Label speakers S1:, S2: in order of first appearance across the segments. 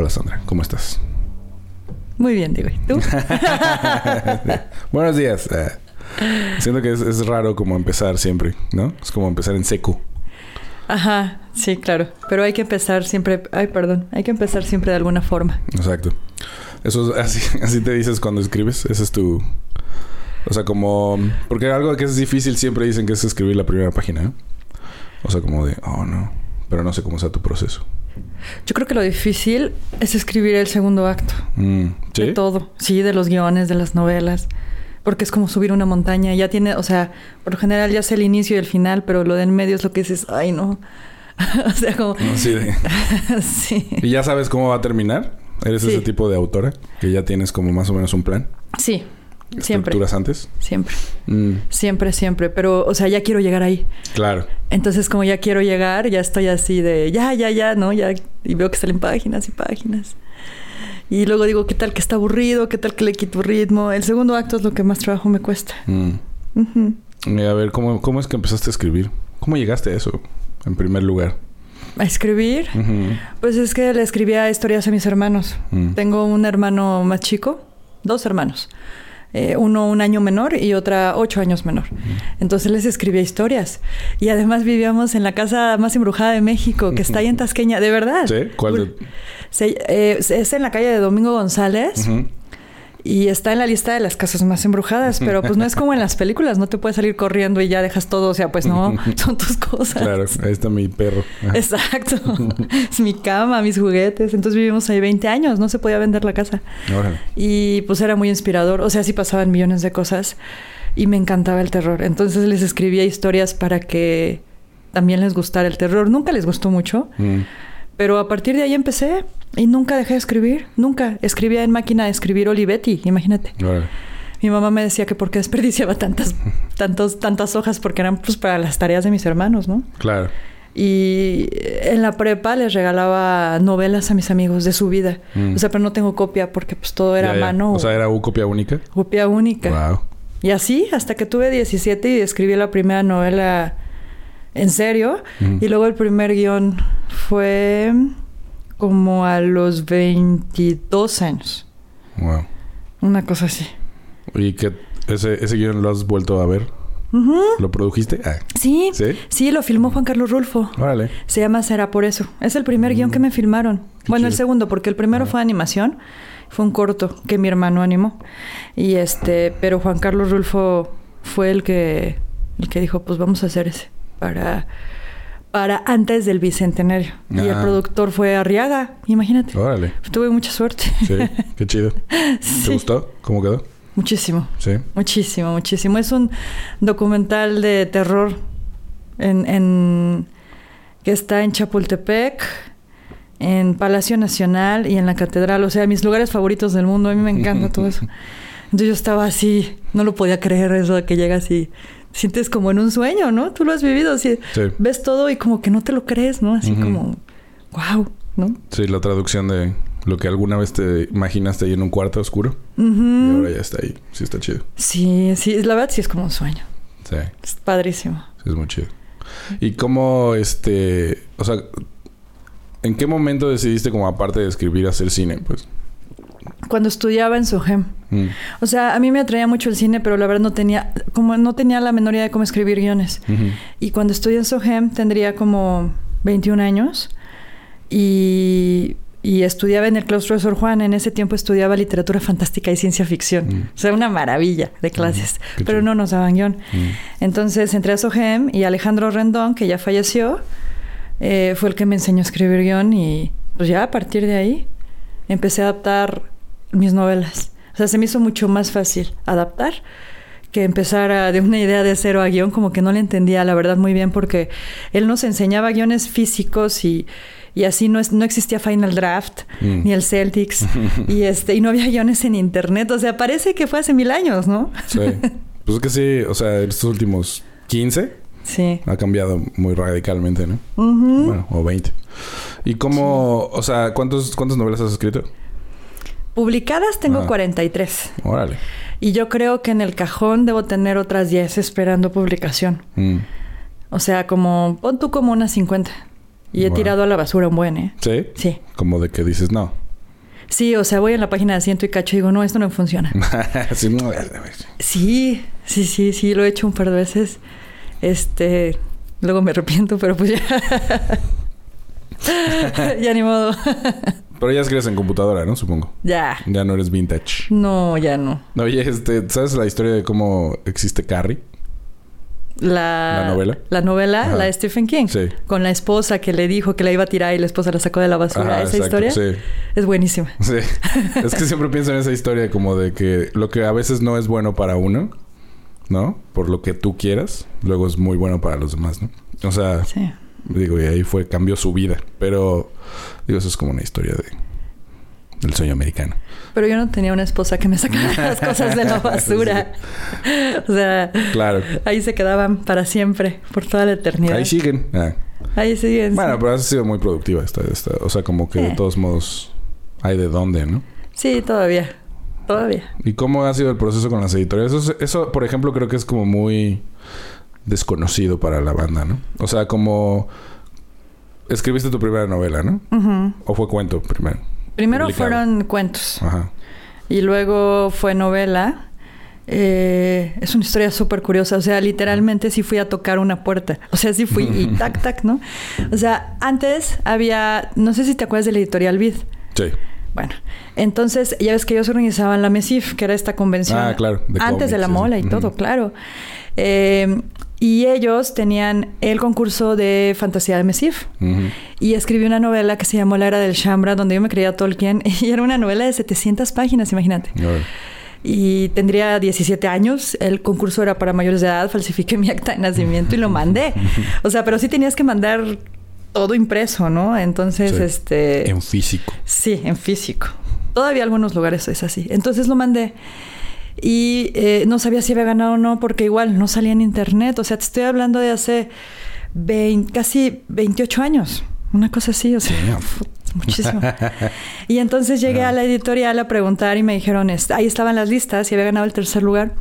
S1: Hola Sandra, ¿cómo estás?
S2: Muy bien, digo. ¿Y tú?
S1: Buenos días. Eh, siento que es, es raro como empezar siempre, ¿no? Es como empezar en seco.
S2: Ajá, sí, claro. Pero hay que empezar siempre... Ay, perdón. Hay que empezar siempre de alguna forma.
S1: Exacto. Eso es así, así te dices cuando escribes. Ese es tu... O sea, como... Porque algo que es difícil siempre dicen que es escribir la primera página, ¿eh? O sea, como de... Oh, no. Pero no sé cómo sea tu proceso.
S2: Yo creo que lo difícil es escribir el segundo acto.
S1: Mm, ¿Sí?
S2: De todo. Sí, de los guiones, de las novelas. Porque es como subir una montaña. Ya tiene, o sea, por lo general ya sé el inicio y el final, pero lo de en medio es lo que dices, ay, no. o sea, como.
S1: De...
S2: sí.
S1: ¿Y ya sabes cómo va a terminar? ¿Eres
S2: Sí.
S1: ese tipo de autora? Que ya tienes como más o menos un plan.
S2: Sí. Siempre.
S1: ¿Estructuras antes?
S2: Siempre.
S1: Mm,
S2: Siempre, siempre. Pero, o sea, ya quiero llegar ahí.
S1: claro.
S2: Entonces, como ya quiero llegar, ya estoy así de ya, ya, ya, ¿no? Ya, y veo que salen páginas y páginas. Y luego digo, ¿qué tal que está aburrido? ¿Qué tal que le quito ritmo? El segundo acto es lo que más trabajo me cuesta.
S1: Mm.
S2: Ujú.
S1: Y a ver, ¿cómo, ¿cómo es que empezaste a escribir? ¿Cómo llegaste a eso, en primer lugar?
S2: ¿A escribir?
S1: Ujú.
S2: Pues es que le escribía historias a mis hermanos.
S1: Mm.
S2: Tengo un hermano más chico, dos hermanos. Eh, uno un año menor y otra ocho años menor. Entonces les escribía historias. Y además vivíamos en la casa más embrujada de México, que está ahí en Tasqueña, de verdad.
S1: ¿Sí? ¿Cuál de-
S2: Se- eh, es en la calle de Domingo González. Y está en la lista de las casas más embrujadas, pero pues no es como en las películas, no te puedes salir corriendo y ya dejas todo, o sea, pues no, son tus cosas.
S1: Claro, ahí está mi perro.
S2: Exacto. es mi cama, mis juguetes. Entonces vivimos ahí 20 años, no se podía vender la casa.
S1: Órale.
S2: Y pues era muy inspirador, o sea, sí pasaban millones de cosas y me encantaba el terror. Entonces les escribía historias para que también les gustara el terror. Nunca les gustó mucho,
S1: Mm.
S2: Pero a partir de ahí empecé y nunca dejé de escribir, nunca. Escribía en máquina de escribir Olivetti, imagínate. Mi mamá me decía que por qué desperdiciaba tantas, tantos, tantas hojas porque eran pues para las tareas de mis hermanos, ¿no?
S1: Claro.
S2: Y en la prepa les regalaba novelas a mis amigos de su vida.
S1: Mm.
S2: O sea, pero no tengo copia porque pues todo era
S1: Ya,
S2: a
S1: ya.
S2: mano.
S1: O sea, era copia única.
S2: copia única.
S1: Wow.
S2: Y así hasta que tuve 17 y escribí la primera novela en serio. Y luego el primer guion fue como a los 22 años.
S1: Wow.
S2: Una cosa así.
S1: ¿Y que ese, ese guion lo has vuelto a ver? ¿Lo produjiste? Ah,
S2: Sí,
S1: ¿Sí?
S2: sí, lo filmó Juan Carlos Rulfo.
S1: Órale.
S2: Se llama Será por eso. Es el primer guion que me filmaron.
S1: Qué
S2: Bueno, el segundo, porque el primero fue animación. Fue un corto que mi hermano animó. Y este, pero Juan Carlos Rulfo fue el que, el que dijo, pues vamos a hacer ese. Para, para antes del bicentenario. Y el
S1: Ah.
S2: productor fue Arriaga, imagínate.
S1: Órale.
S2: Tuve mucha suerte.
S1: Sí, qué chido. ¿Te gustó? ¿Cómo quedó?
S2: Muchísimo.
S1: Sí.
S2: Muchísimo, muchísimo. Es un documental de terror en, en- que está en Chapultepec, en Palacio Nacional y en la Catedral. O sea, mis lugares favoritos del mundo. A mí me encanta todo eso. Entonces yo estaba así, no lo podía creer eso de que llegas y sientes como en un sueño, ¿no? Tú lo has vivido así.
S1: Sí.
S2: Ves todo y como que no te lo crees, ¿no? Así como, wow, ¿no?
S1: Sí, la traducción de lo que alguna vez te imaginaste ahí en un cuarto oscuro. Y
S2: Ujú.
S1: ahora ya está ahí. Sí, está chido.
S2: Sí, sí, la verdad sí es como un sueño.
S1: Sí,
S2: Es padrísimo.
S1: sí, es muy chido. ¿Y cómo, este... O sea, ¿en qué momento decidiste como aparte de escribir hacer cine? Pues...
S2: Cuando estudiaba en Sogem.
S1: Mm.
S2: O sea, a mí me atraía mucho el cine, pero la verdad no tenía, como no tenía la menor idea de cómo escribir guiones. Y cuando estudié en Sogem tendría como 21 años y, y estudiaba en el claustro de Sor Juan. En ese tiempo estudiaba literatura fantástica y ciencia ficción.
S1: Mm.
S2: O sea, una maravilla de clases.
S1: qué
S2: pero no nos daban guion.
S1: Mm.
S2: Entonces entré a Sogem y Alejandro Rendón, que ya falleció, eh, fue el que me enseñó a escribir guion y pues ya a partir de ahí empecé a adaptar mis novelas. O sea, se me hizo mucho más fácil adaptar que empezar a- de una idea de cero a guion, como que no le entendía la verdad muy bien porque él nos enseñaba guiones físicos y, y así no, es, no existía Final Draft
S1: Mm.
S2: ni el Celtics y, este, y no había guiones en internet. O sea, parece que fue hace mil años, ¿no?
S1: Sí. Pues es que sí, o sea, estos últimos 15
S2: Sí.
S1: ha cambiado muy radicalmente, ¿no? Bueno, o 20. ¿Y cómo, o sea, ¿cuántos, cuántas novelas has escrito?
S2: Publicadas tengo
S1: Ah.
S2: 43.
S1: Órale.
S2: Y yo creo que en el cajón debo tener otras 10 esperando publicación.
S1: Mm.
S2: O sea, como, pon tú como unas 50. Y he
S1: Wow.
S2: tirado a la basura un buen, ¿eh?
S1: ¿Sí?
S2: Sí.
S1: Como de que dices, no.
S2: Sí, o sea, voy en la página de ciento y cacho y digo, no, esto no funciona.
S1: Sí, no,
S2: Sí, sí, sí, sí, lo he hecho un par de veces. Este, luego me arrepiento, pero pues ya. ya ni modo.
S1: Pero ya escribes en computadora, ¿no? Supongo.
S2: ya.
S1: Ya no eres vintage.
S2: No, ya no.
S1: Oye, este, ¿sabes la historia de cómo existe Carrie?
S2: La,
S1: ¿La novela?
S2: La novela,
S1: Ajá.
S2: la de Stephen King.
S1: Sí.
S2: Con la esposa que le dijo que la iba a tirar y la esposa la sacó de la basura.
S1: Ajá,
S2: Esa
S1: exacto,
S2: historia
S1: Sí.
S2: es buenísima.
S1: Sí. es que siempre pienso en esa historia como de que lo que a veces no es bueno para uno, ¿no? Por lo que tú quieras, luego es muy bueno para los demás, ¿no? O sea,
S2: Sí.
S1: digo, y ahí fue, cambió su vida. Pero, digo, eso es como una historia de del sueño americano.
S2: Pero yo no tenía una esposa que me sacara las cosas de la basura. O sea,
S1: Claro.
S2: ahí se quedaban para siempre, por toda la eternidad.
S1: Ahí siguen. Ah.
S2: Ahí siguen.
S1: Bueno,
S2: sí.
S1: pero has sido muy productiva esta, esta. O sea, como que de todos modos hay de dónde, ¿no?
S2: Sí, todavía. Todavía.
S1: ¿Y cómo ha sido el proceso con las editoriales? Eso, es- eso, por ejemplo, creo que es como muy desconocido para la banda, ¿no? O sea, como escribiste tu primera novela, ¿no? ¿O fue cuento primero?
S2: Primero
S1: Publicado.
S2: fueron cuentos
S1: Ajá.
S2: y luego fue novela. Eh, es una historia súper curiosa. O sea, literalmente sí fui a tocar una puerta. O sea, sí fui y tac, tac, ¿no? O sea, antes había, no sé si te acuerdas del editorial Vid.
S1: Sí.
S2: Bueno, entonces ya ves que ellos organizaban la MESIF, que era esta convención.
S1: Ah, claro, de
S2: antes de la mola y
S1: sí.
S2: todo, claro. Eh, y ellos tenían el concurso de fantasía de MESIF. Y escribí una novela que se llamó La Era del Shambra, donde yo me creía Tolkien. Y era una novela de 700 páginas, imagínate. Y tendría 17 años. El concurso era para mayores de edad. Falsifiqué mi acta de nacimiento y lo mandé. O sea, pero sí tenías que mandar todo impreso, ¿no? Entonces,
S1: Sí.
S2: este...
S1: En físico.
S2: Sí, en físico. Todavía algunos lugares es así. Entonces lo mandé. Y eh, no sabía si había ganado o no, porque igual no salía en internet. O sea, te estoy hablando de hace 20 casi 28 años. Una cosa así, o sea, muchísimo. Y entonces llegué a la editorial a preguntar y me dijeron, ahí estaban las listas y había ganado el tercer lugar.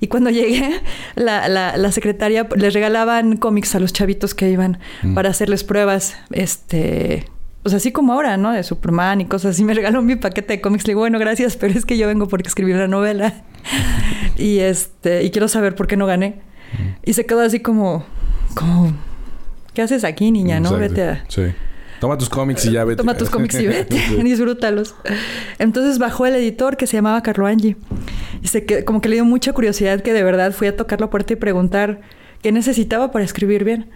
S2: Y cuando llegué, la, la, la secretaria les regalaban cómics a los chavitos que iban
S1: Mm.
S2: para hacerles pruebas, este, pues así como ahora, ¿no? De Superman y cosas así. Me regaló mi paquete de cómics. Le digo, bueno, gracias, pero es que yo vengo porque escribí una novela. y este, y quiero saber por qué no gané. Y se quedó así como, como, ¿qué haces aquí, niña? No,
S1: Exacto.
S2: vete a,
S1: Sí. Toma tus cómics y ya vete.
S2: Toma tus cómics y vete,
S1: Sí.
S2: disfrútalos. Entonces bajó el editor que se llamaba Carlo Angi. Y se que, como que le dio mucha curiosidad que de verdad fui a tocar la puerta y preguntar qué necesitaba para escribir bien.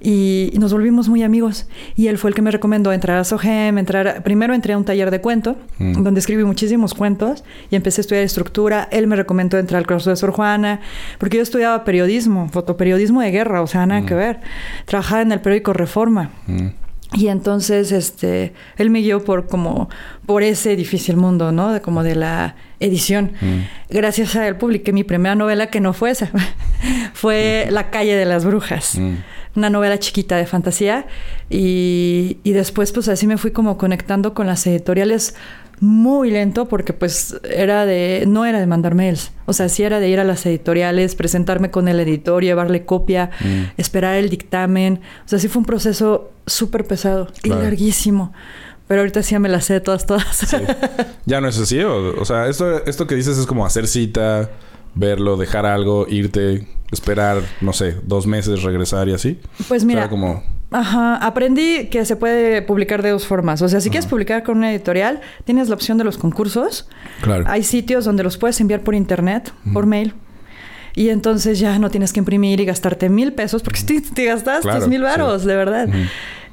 S2: Y, y nos volvimos muy amigos. Y él fue el que me recomendó entrar a Sogem, entrar a- primero entré a un taller de cuento,
S1: Mm.
S2: donde escribí muchísimos cuentos y empecé a estudiar estructura. Él me recomendó entrar al curso de Sor Juana, porque yo estudiaba periodismo, fotoperiodismo de guerra, o sea, nada que ver. Trabajaba en el periódico Reforma.
S1: Mm.
S2: Y entonces, este, él me guió por como, por ese difícil mundo, ¿no? De, como de la edición.
S1: Mm.
S2: Gracias a él publiqué mi primera novela que no fue esa. fue La calle de las brujas.
S1: Mm.
S2: Una novela chiquita de fantasía. Y, y después, pues así me fui como conectando con las editoriales muy lento porque pues era de no era de mandar mails o sea sí era de ir a las editoriales presentarme con el editor llevarle copia
S1: Mm.
S2: esperar el dictamen o sea sí fue un proceso súper pesado
S1: Claro.
S2: y larguísimo pero ahorita sí ya me las sé todas todas
S1: Sí. Ya no es así. O, o sea, esto, esto que dices es como hacer cita, verlo, dejar algo, irte, esperar, no sé, dos meses, regresar y así.
S2: pues
S1: O sea,
S2: mira
S1: como...
S2: Ajá, aprendí que se puede publicar de dos formas. O sea, si quieres publicar con una editorial, tienes la opción de los concursos.
S1: Claro.
S2: Hay sitios donde los puedes enviar por internet, por mail. Y entonces ya no tienes que imprimir y gastarte mil pesos, porque si te, te gastas
S1: Claro,
S2: tus mil
S1: sí.
S2: varos, de verdad.
S1: Ujú.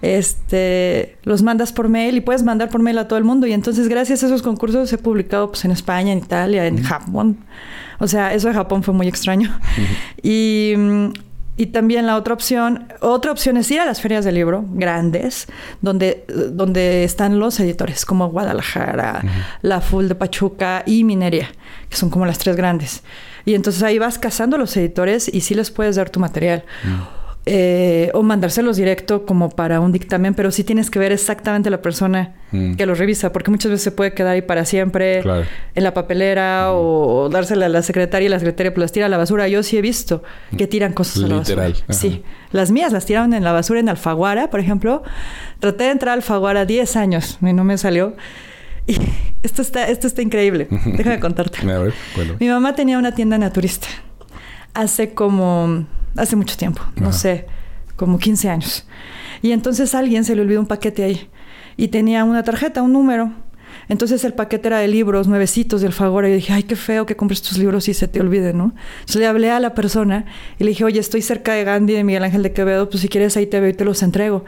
S2: Este, los mandas por mail y puedes mandar por mail a todo el mundo. Y entonces, gracias a esos concursos, he publicado pues, en España, en Italia, en Japón. O sea, eso de Japón fue muy extraño. Y, y también la otra opción, otra opción es ir a las ferias del libro grandes, donde, donde están los editores, como Guadalajara, la Full de Pachuca y Mineria, que son como las tres grandes. Y entonces ahí vas cazando los editores y sí les puedes dar tu material. Eh, o mandárselos directo como para un dictamen, pero sí tienes que ver exactamente la persona
S1: Mm.
S2: que los revisa, porque muchas veces se puede quedar ahí para siempre
S1: Claro.
S2: en la papelera o, o dársela a la secretaria y la secretaria pues las tira a la basura. Yo sí he visto que tiran cosas a la
S1: Literal,
S2: basura.
S1: ajá.
S2: Sí. Las mías las tiraron en la basura en Alfaguara, por ejemplo. Traté de entrar a Alfaguara 10 años y no me salió. Y esto está, esto está increíble. Déjame contarte.
S1: A ver, bueno.
S2: Mi mamá tenía una tienda naturista hace como, hace mucho tiempo, no sé, como 15 años. Y entonces a alguien se le olvidó un paquete ahí y tenía una tarjeta, un número. Entonces el paquete era de libros nuevecitos de Alfagora. Y yo dije, ay, qué feo que compres tus libros y se te olvide, ¿no? Entonces le hablé a la persona y le dije, oye, estoy cerca de Gandhi, de Miguel Ángel de Quevedo, pues si quieres ahí te veo y te los entrego.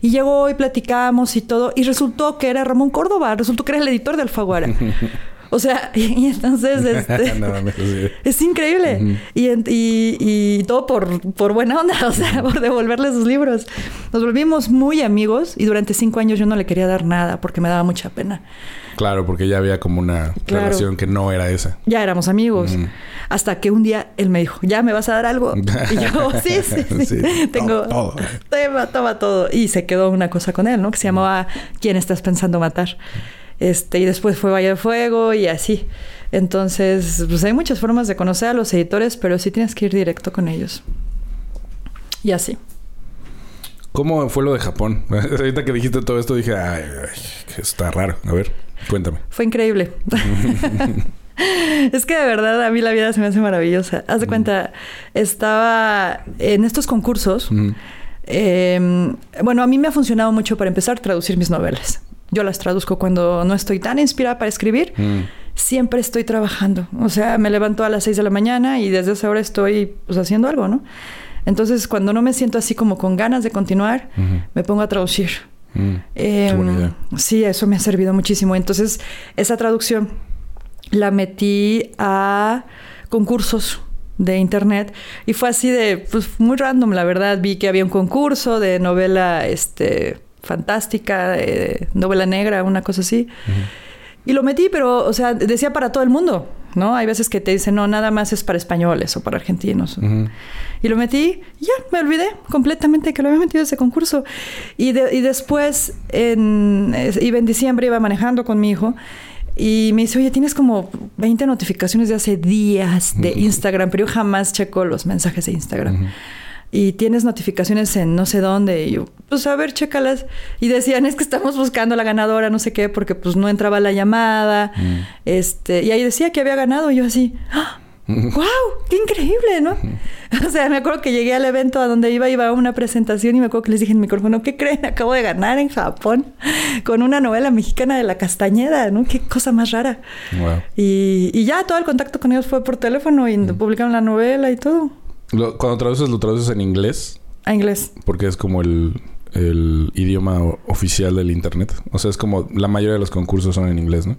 S2: Y llegó y platicamos y todo. Y resultó que era Ramón Córdoba, resultó que era el editor de Alfaguara. O sea, y, entonces... Este,
S1: no
S2: es increíble. Y, y- y todo por, por buena onda, o sea, por devolverle sus libros. Nos volvimos muy amigos y durante cinco años yo no le quería dar nada porque me daba mucha pena.
S1: Claro, porque ya había como una
S2: Claro.
S1: relación que no era esa.
S2: Ya éramos amigos. Hasta que un día él me dijo, ¿ya me vas a dar algo? Y yo, sí, sí, sí.
S1: Sí,
S2: Tengo,
S1: todo, todo.
S2: Toma, toma todo. Y se quedó una cosa con él, ¿no? Que se llamaba ¿Quién estás pensando matar? Este, y después fue Valle de Fuego y así. Entonces, pues hay muchas formas de conocer a los editores, pero sí tienes que ir directo con ellos. Y así.
S1: ¿Cómo fue lo de Japón? Ahorita que dijiste todo esto dije, ay, ay, que está raro. A ver, cuéntame.
S2: Fue increíble. es que de verdad a mí la vida se me hace maravillosa. Haz de cuenta, estaba en estos concursos. Eh, bueno, a mí me ha funcionado mucho para empezar traducir mis novelas. Yo las traduzco cuando no estoy tan inspirada para escribir.
S1: Mm.
S2: Siempre estoy trabajando. O sea, me levanto a las 6 de la mañana y desde esa hora estoy pues, haciendo algo, ¿no? Entonces, cuando no me siento así como con ganas de continuar, me pongo a traducir.
S1: Mm.
S2: Eh. Sí, eso me ha servido muchísimo. Entonces, esa traducción la metí a concursos de internet y fue así de pues muy random la verdad vi que había un concurso de novela este fantástica de novela negra una cosa así. Y lo metí pero o sea decía para todo el mundo no hay veces que te dicen no nada más es para españoles o para argentinos y lo metí y ya, me olvidé completamente que lo había metido ese concurso. Y, de- y después, en, iba en diciembre, iba manejando con mi hijo y me dice, oye, tienes como 20 notificaciones de hace días de Instagram, pero yo jamás checo los mensajes de Instagram. Y tienes notificaciones en no sé dónde. Y yo, pues a ver, chécalas. Y decían, es que estamos buscando a la ganadora, no sé qué, porque pues no entraba la llamada.
S1: Mm.
S2: Este, y ahí decía que había ganado. Y yo así, ¡Ah! ¡Wow! ¡Qué increíble! ¿no? O sea, me acuerdo que llegué al evento a donde iba, iba a una presentación y me acuerdo que les dije en el micrófono, ¿qué creen? Acabo de ganar en Japón con una novela mexicana de la Castañeda, ¿no? Qué cosa más rara.
S1: Wow.
S2: Y, y ya todo el contacto con ellos fue por teléfono y publicaron la novela y todo.
S1: Lo- cuando traduces, lo traduces en inglés
S2: A inglés.
S1: porque es como el, el idioma oficial del internet. O sea, es como la mayoría de los concursos son en inglés, ¿no?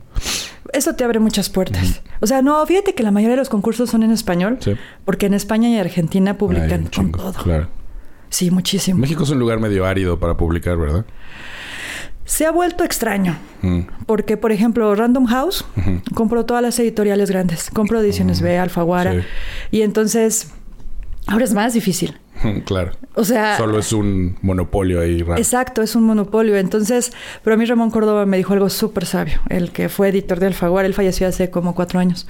S2: Eso te abre muchas puertas. O sea, no, fíjate que la mayoría de los concursos son en español,
S1: Sí.
S2: porque en España y Argentina publican con todo.
S1: Claro.
S2: Sí, muchísimo.
S1: México es un lugar medio árido para publicar, ¿verdad?
S2: Se ha vuelto extraño.
S1: Mm.
S2: Porque, por ejemplo, Random House
S1: Ujú.
S2: compró todas las editoriales grandes. Compró Ediciones B, Alfaguara.
S1: sí.
S2: Y entonces, ahora es más difícil.
S1: claro.
S2: O sea,
S1: Solo es un monopolio ahí raro.
S2: Exacto, es un monopolio. Entonces, pero a mí Ramón Córdoba me dijo algo súper sabio, el que fue editor de Alfaguara, él falleció hace como cuatro años.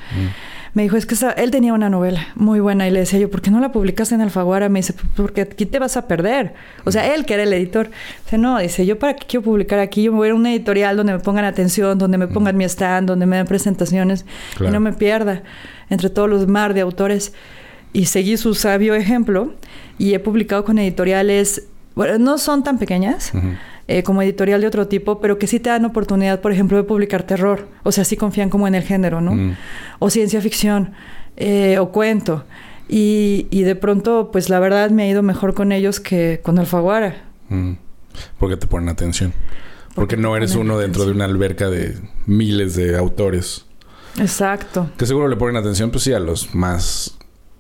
S2: Me dijo, es que esa- él tenía una novela muy buena y le decía yo, ¿por qué no la publicaste en Alfaguara? Me dice, porque aquí te vas a perder. O sea, él que era el editor. Dice, no, dice, yo para qué quiero publicar aquí, yo me voy a ir a una editorial donde me pongan atención, donde me pongan mi stand, donde me den presentaciones
S1: Claro.
S2: y no me pierda entre todos los mar de autores. Y seguí su sabio ejemplo y he publicado con editoriales, bueno, no son tan pequeñas eh, como editorial de otro tipo, pero que sí te dan oportunidad, por ejemplo, de publicar terror. O sea, sí confían como en el género, ¿no? O ciencia ficción, eh, o cuento. Y, y de pronto, pues la verdad me ha ido mejor con ellos que con Alfaguara.
S1: Mm. Porque te ponen atención. Porque,
S2: Porque
S1: no eres uno dentro de una alberca de miles de autores.
S2: Exacto.
S1: Que seguro le ponen atención, pues sí, a los más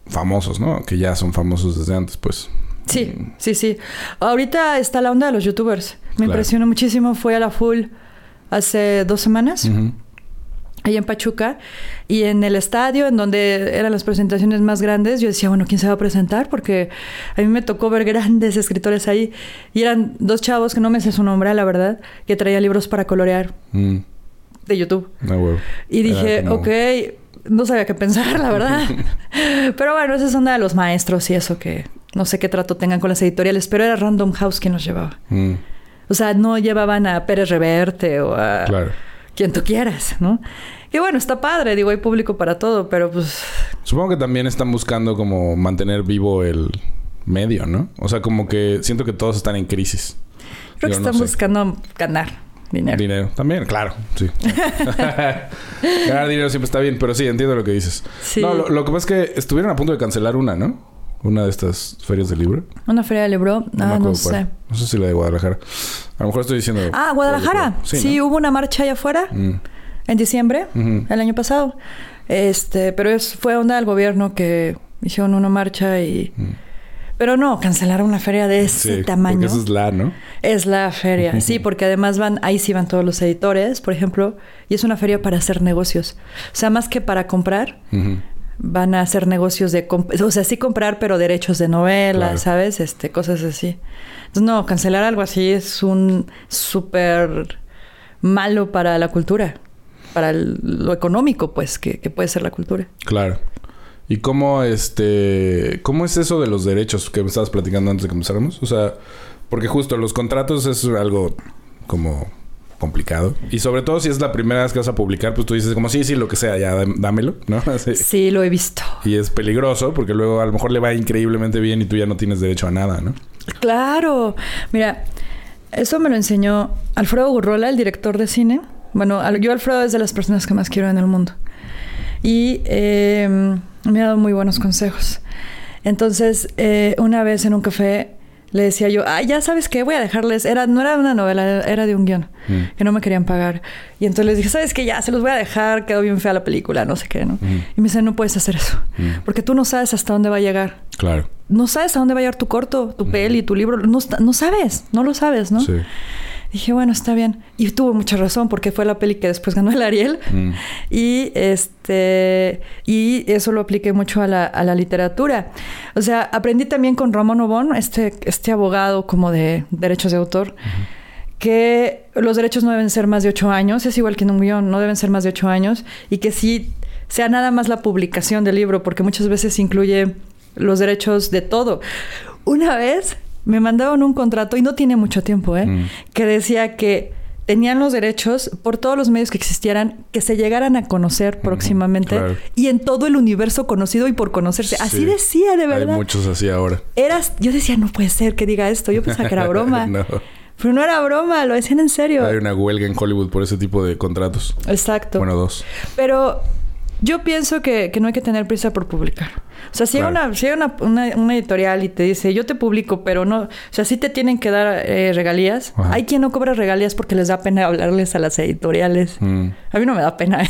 S1: famosos, ¿no? Que ya son famosos desde antes, pues.
S2: Sí, sí, sí. Ahorita está la onda de los youtubers. Me
S1: Claro.
S2: impresionó muchísimo. Fui a la Full hace dos semanas.
S1: Ujú.
S2: ahí en Pachuca y en el estadio en donde eran las presentaciones más grandes yo decía bueno quién se va a presentar porque a mí me tocó ver grandes escritores ahí y eran dos chavos que no me sé su nombre la verdad que traían libros para colorear
S1: Mm.
S2: de YouTube
S1: Ah, huevo.
S2: y dije
S1: Era
S2: ok no sabía qué pensar la verdad pero bueno esa es onda de los maestros y eso que no sé qué trato tengan con las editoriales pero era Random House quien nos llevaba
S1: Mm.
S2: o sea no llevaban a Pérez Reverte o a
S1: Claro.
S2: quien tú quieras, ¿no? Y bueno, está padre, digo, hay público para todo, pero pues...
S1: Supongo que también están buscando como mantener vivo el medio, ¿no? O sea, como que siento que todos están en crisis.
S2: Creo que están buscando ganar dinero.
S1: Dinero, también, claro, sí. ganar dinero siempre está bien, pero sí, entiendo lo que dices. Sí. No, lo, que pasa es que estuvieron a punto de cancelar una, ¿no? Una de estas ferias de libro.
S2: ¿Una feria de libro? ah, no sé.
S1: No sé si la de Guadalajara. A lo mejor estoy diciendo...
S2: Ah, Guadalajara. Sí, hubo una marcha allá afuera. Mm. En diciembre, el año pasado. Este, pero es, fue onda del gobierno que hicieron una marcha y... Mm. Pero no, cancelaron una feria de ese tamaño.
S1: Porque es la, ¿no?
S2: Es la feria, sí, porque además van, ahí sí van todos los editores, por ejemplo, y es una feria para hacer negocios. O sea, más que para comprar, van a hacer negocios de, o sea, sí comprar, pero derechos de novela, ¿sabes? Este, cosas así. Entonces, no, cancelar algo así es un súper malo para la cultura, para lo económico, pues, que, que puede ser la cultura.
S1: Claro. ¿Y cómo, este, cómo es eso de los derechos que me estabas platicando antes de que empezáramos? O sea, porque justo los contratos es algo como complicado. Y sobre todo si es la primera vez que vas a publicar, pues tú dices como, sí, sí, lo que sea, ya dámelo, ¿no?
S2: Sí, lo he visto.
S1: Y es peligroso porque luego a lo mejor le va increíblemente bien y tú ya no tienes derecho a nada, ¿no?
S2: Claro. Mira, eso me lo enseñó Alfredo Gurrola, el director de cine. Bueno, yo Alfredo es de las personas que más quiero en el mundo. Y eh, me ha dado muy buenos consejos. Entonces, eh, una vez en un café le decía yo, ah, ya sabes qué, voy a dejarles. Era, no era una novela, era de un guion mm. que no me querían pagar. Y entonces les dije, ¿sabes qué? Ya se los voy a dejar, quedó bien fea la película, no sé qué, ¿no? Mm. Y me dice, no puedes hacer eso, mm. porque tú no sabes hasta dónde va a llegar.
S1: Claro.
S2: No sabes a dónde va a llegar tu corto, tu peli, tu libro. No, no sabes, no lo sabes, ¿no? Sí. Dije, bueno, está bien. Y tuvo mucha razón porque fue la peli que después ganó el Ariel. Mm. Y este y eso lo apliqué mucho a la, a la literatura. O sea, aprendí también con Ramón Obón, este, este abogado como de derechos de autor, que los derechos no deben ser más de ocho años, es igual que en un guion, no deben ser más de ocho años, y que sí sea nada más la publicación del libro, porque muchas veces incluye los derechos de todo. Una vez me mandaron un contrato, y no tiene mucho tiempo, ¿eh? Mm. que decía que tenían los derechos por todos los medios que existieran que se llegaran a conocer próximamente y en todo el universo conocido y por conocerse. Así decía, de verdad.
S1: Hay muchos así ahora.
S2: Eras, yo decía, no puede ser que diga esto. Yo pensaba que era broma. Pero no era broma, lo decían en serio.
S1: Hay una huelga en Hollywood por ese tipo de contratos.
S2: Exacto.
S1: Bueno, dos.
S2: Pero yo pienso que, no hay que tener prisa por publicar. O sea, si hay, una, si hay una, editorial y te dice, yo te publico, pero no, o sea, sí te tienen que dar eh, regalías. Hay quien no cobra regalías porque les da pena hablarles a las editoriales. Mm. A mí no me da pena.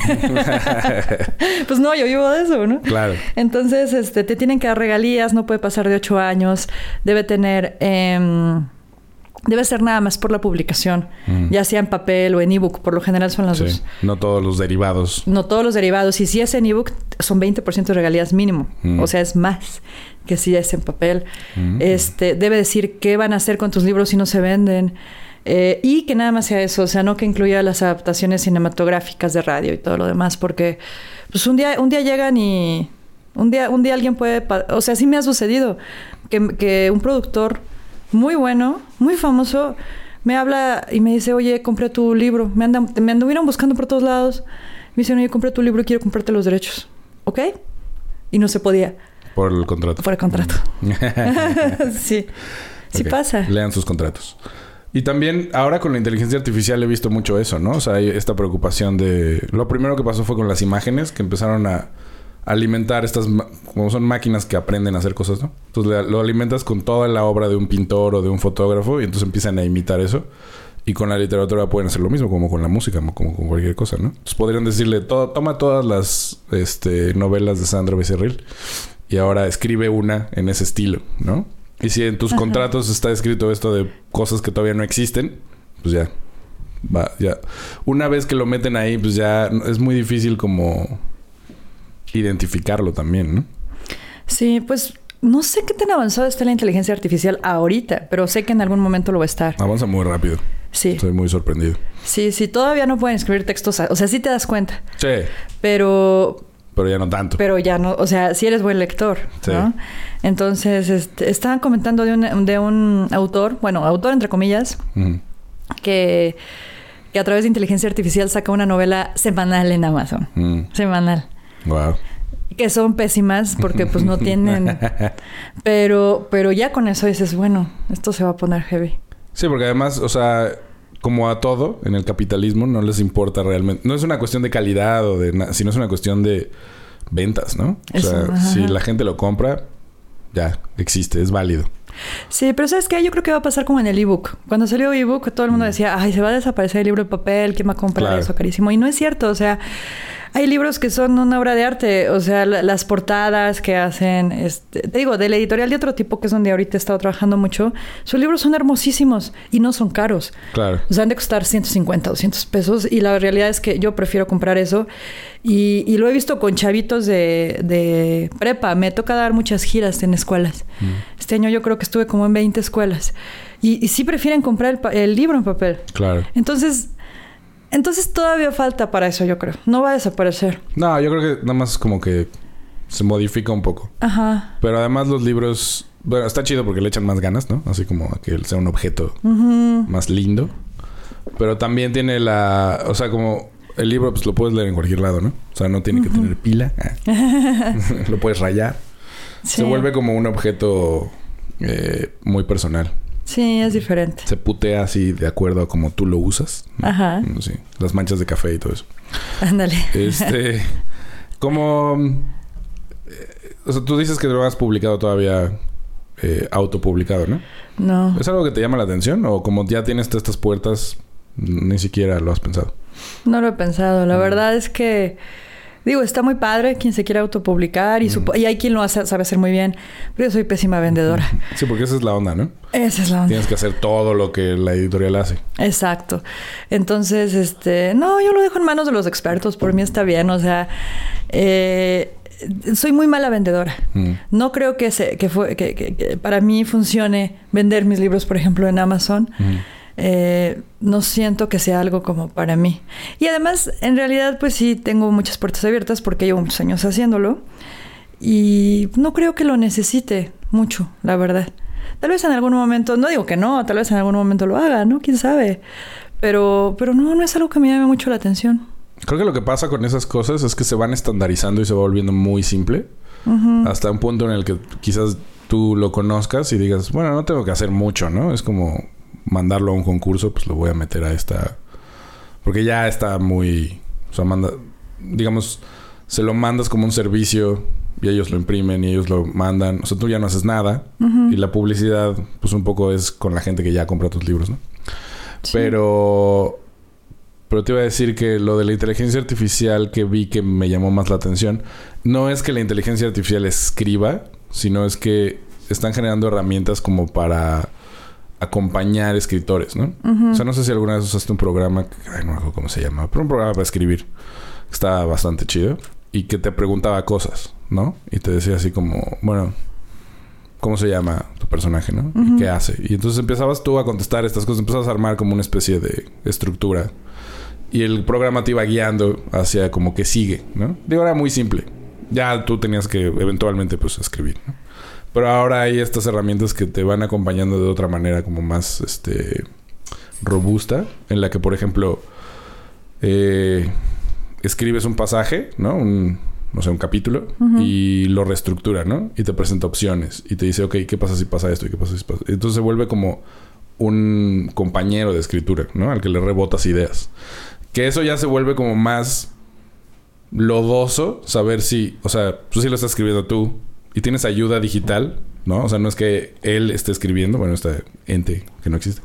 S2: pues no, yo vivo de eso, ¿no?
S1: Claro.
S2: Entonces, este, te tienen que dar regalías, no puede pasar de ocho años, debe tener... Eh, Debe ser nada más por la publicación, mm. ya sea en papel o en ebook, por lo general son las sí. dos.
S1: No todos los derivados.
S2: No todos los derivados. Y si es en ebook, son 20% de regalías mínimo. Mm. O sea, es más que si es en papel. Mm. Este, debe decir qué van a hacer con tus libros si no se venden. Eh, y que nada más sea eso, o sea, no que incluya las adaptaciones cinematográficas de radio y todo lo demás, porque pues un día, un día llegan y un día, un día alguien puede, o sea, sí me ha sucedido que, que un productor muy bueno, muy famoso, me habla y me dice, oye, compré tu libro. Me, andan, me anduvieron buscando por todos lados. Me dicen, oye, compré tu libro y quiero comprarte los derechos. ¿Ok? Y no se podía.
S1: Por el contrato.
S2: Por el contrato. sí. Sí pasa.
S1: Lean sus contratos. Y también ahora con la inteligencia artificial he visto mucho eso, ¿no? O sea, hay esta preocupación de... Lo primero que pasó fue con las imágenes, que empezaron a alimentar estas, como son máquinas que aprenden a hacer cosas, ¿no? Entonces lo alimentas con toda la obra de un pintor o de un fotógrafo y entonces empiezan a imitar eso. Y con la literatura pueden hacer lo mismo, como con la música, como con cualquier cosa, ¿no? Entonces podrían decirle, toma todas las este, novelas de Sandro Becerril y ahora escribe una en ese estilo, ¿no? Y si en tus contratos está escrito esto de cosas que todavía no existen, pues ya. Va, ya. Una vez que lo meten ahí, pues ya es muy difícil como identificarlo también, ¿no?
S2: Sí, pues no sé qué tan avanzada está la inteligencia artificial ahorita, pero sé que en algún momento lo va a estar.
S1: Avanza muy rápido.
S2: Sí.
S1: Estoy muy sorprendido.
S2: Sí, sí, todavía no pueden escribir textos, o sea, sí te das cuenta.
S1: Sí.
S2: Pero
S1: pero ya no tanto.
S2: Pero ya no, o sea, si eres buen lector, sí. ¿no? Entonces, este, estaban comentando de un, de un autor, bueno, autor entre comillas, que que a través de inteligencia artificial saca una novela semanal en Amazon.
S1: Mm.
S2: Semanal.
S1: Wow.
S2: Que son pésimas porque pues no tienen... pero, pero ya con eso dices, bueno, esto se va a poner heavy.
S1: Sí, porque además, o sea, como a todo en el capitalismo, no les importa realmente. No es una cuestión de calidad o de nada, sino es una cuestión de ventas, ¿no? O
S2: Eso,
S1: sea,
S2: ajá.
S1: si la gente lo compra, ya existe, es válido.
S2: Sí, pero ¿sabes qué? Yo creo que va a pasar como en el ebook. Cuando salió ebook, todo el mundo decía, ay, se va a desaparecer el libro de papel, ¿quién va a comprar
S1: Claro.
S2: eso carísimo? Y no es cierto, o sea, hay libros que son una obra de arte, o sea, la- las portadas que hacen, este, te digo, de la editorial de otro tipo, que es donde ahorita he estado trabajando mucho, sus libros son hermosísimos y no son caros.
S1: Claro.
S2: O sea, han de costar 150, 200 pesos. Y la realidad es que yo prefiero comprar eso. Y, y lo he visto con chavitos de, de prepa. Me toca dar muchas giras en escuelas. Este año yo creo que estuve como en 20 escuelas. Y, y sí prefieren comprar el, el libro en papel.
S1: Claro.
S2: Entonces, entonces todavía falta para eso, yo creo. No va a desaparecer.
S1: No, yo creo que nada más como que se modifica un poco.
S2: Ajá.
S1: Pero además los libros, bueno, está chido porque le echan más ganas, ¿no? Así como a que sea un objeto más lindo. Pero también tiene la, o sea, como el libro pues lo puedes leer en cualquier lado, ¿no? O sea, no tiene que tener pila. Lo puedes rayar.
S2: Sí.
S1: Se vuelve como un objeto eh, muy personal.
S2: Sí, es diferente.
S1: Se putea así de acuerdo a como tú lo usas. ¿no?
S2: Ajá.
S1: Sí, las manchas de café y todo eso.
S2: Ándale.
S1: Este, como, eh, o sea, tú dices que lo has publicado todavía eh, autopublicado, ¿no?
S2: No.
S1: ¿Es algo que te llama la atención o como ya tienes estas puertas ni siquiera lo has pensado?
S2: No lo he pensado.
S1: Mm.
S2: La verdad es que, digo, está muy padre quien se quiera autopublicar
S1: Mm.
S2: y, supo- y hay quien lo hace, sabe hacer muy bien, pero yo soy pésima vendedora.
S1: Sí, porque esa es la onda, ¿no?
S2: Esa es la onda.
S1: Tienes que hacer todo lo que la editorial hace.
S2: Exacto. Entonces, este, no, yo lo dejo en manos de los expertos, por mí está bien, o sea, eh, soy muy mala vendedora.
S1: Mm.
S2: No creo que, se, que, fue, que, que- que para mí funcione vender mis libros, por ejemplo, en Amazon.
S1: Mm.
S2: Eh, no siento que sea algo como para mí. Y además, en realidad, pues sí, tengo muchas puertas abiertas porque llevo muchos años haciéndolo. Y no creo que lo necesite mucho, la verdad. Tal vez en algún momento, no digo que no, tal vez en algún momento lo haga, ¿no? ¿Quién sabe? Pero, pero no, no es algo que me llame mucho la atención.
S1: Creo que lo que pasa con esas cosas es que se van estandarizando y se va volviendo muy simple. Hasta un punto en el que quizás tú lo conozcas y digas, bueno, no tengo que hacer mucho, ¿no? Es como mandarlo a un concurso, pues lo voy a meter a esta... Porque ya está muy... O sea, manda... Digamos, se lo mandas como un servicio y ellos lo imprimen y ellos lo mandan. O sea, tú ya no haces nada. Y la publicidad, pues un poco es con la gente que ya compra tus libros, ¿no?
S2: Sí.
S1: Pero... Pero te iba a decir que lo de la inteligencia artificial que vi que me llamó más la atención, no es que la inteligencia artificial escriba, sino es que están generando herramientas como para acompañar escritores, ¿no? O sea, no sé si alguna vez usaste un programa, que- ay, no me acuerdo cómo se llama, pero un programa para escribir. que Estaba bastante chido. Y que te preguntaba cosas, ¿no? Y te decía así como, bueno, ¿cómo se llama tu personaje, no? ¿Y
S2: Ujú.
S1: qué hace? Y entonces empezabas tú a contestar estas cosas, empezabas a armar como una especie de estructura. Y el programa te iba guiando hacia como que sigue, ¿no? Digo, era muy simple. Ya tú tenías que eventualmente pues escribir, ¿no? Pero ahora hay estas herramientas que te van acompañando de otra manera como más este robusta, en la que por ejemplo eh, escribes un pasaje, ¿no? Un, no sé, un capítulo y lo reestructura, ¿no? Y te presenta opciones y te dice, ok, ¿qué pasa si pasa esto? ¿Y qué pasa si pasa? Entonces se vuelve como un compañero de escritura, ¿no? Al que le rebotas ideas. Que eso ya se vuelve como más lodoso saber si, o sea, tú sí lo estás escribiendo tú y tienes ayuda digital, ¿no? O sea, no es que él esté escribiendo, bueno, este ente que no existe,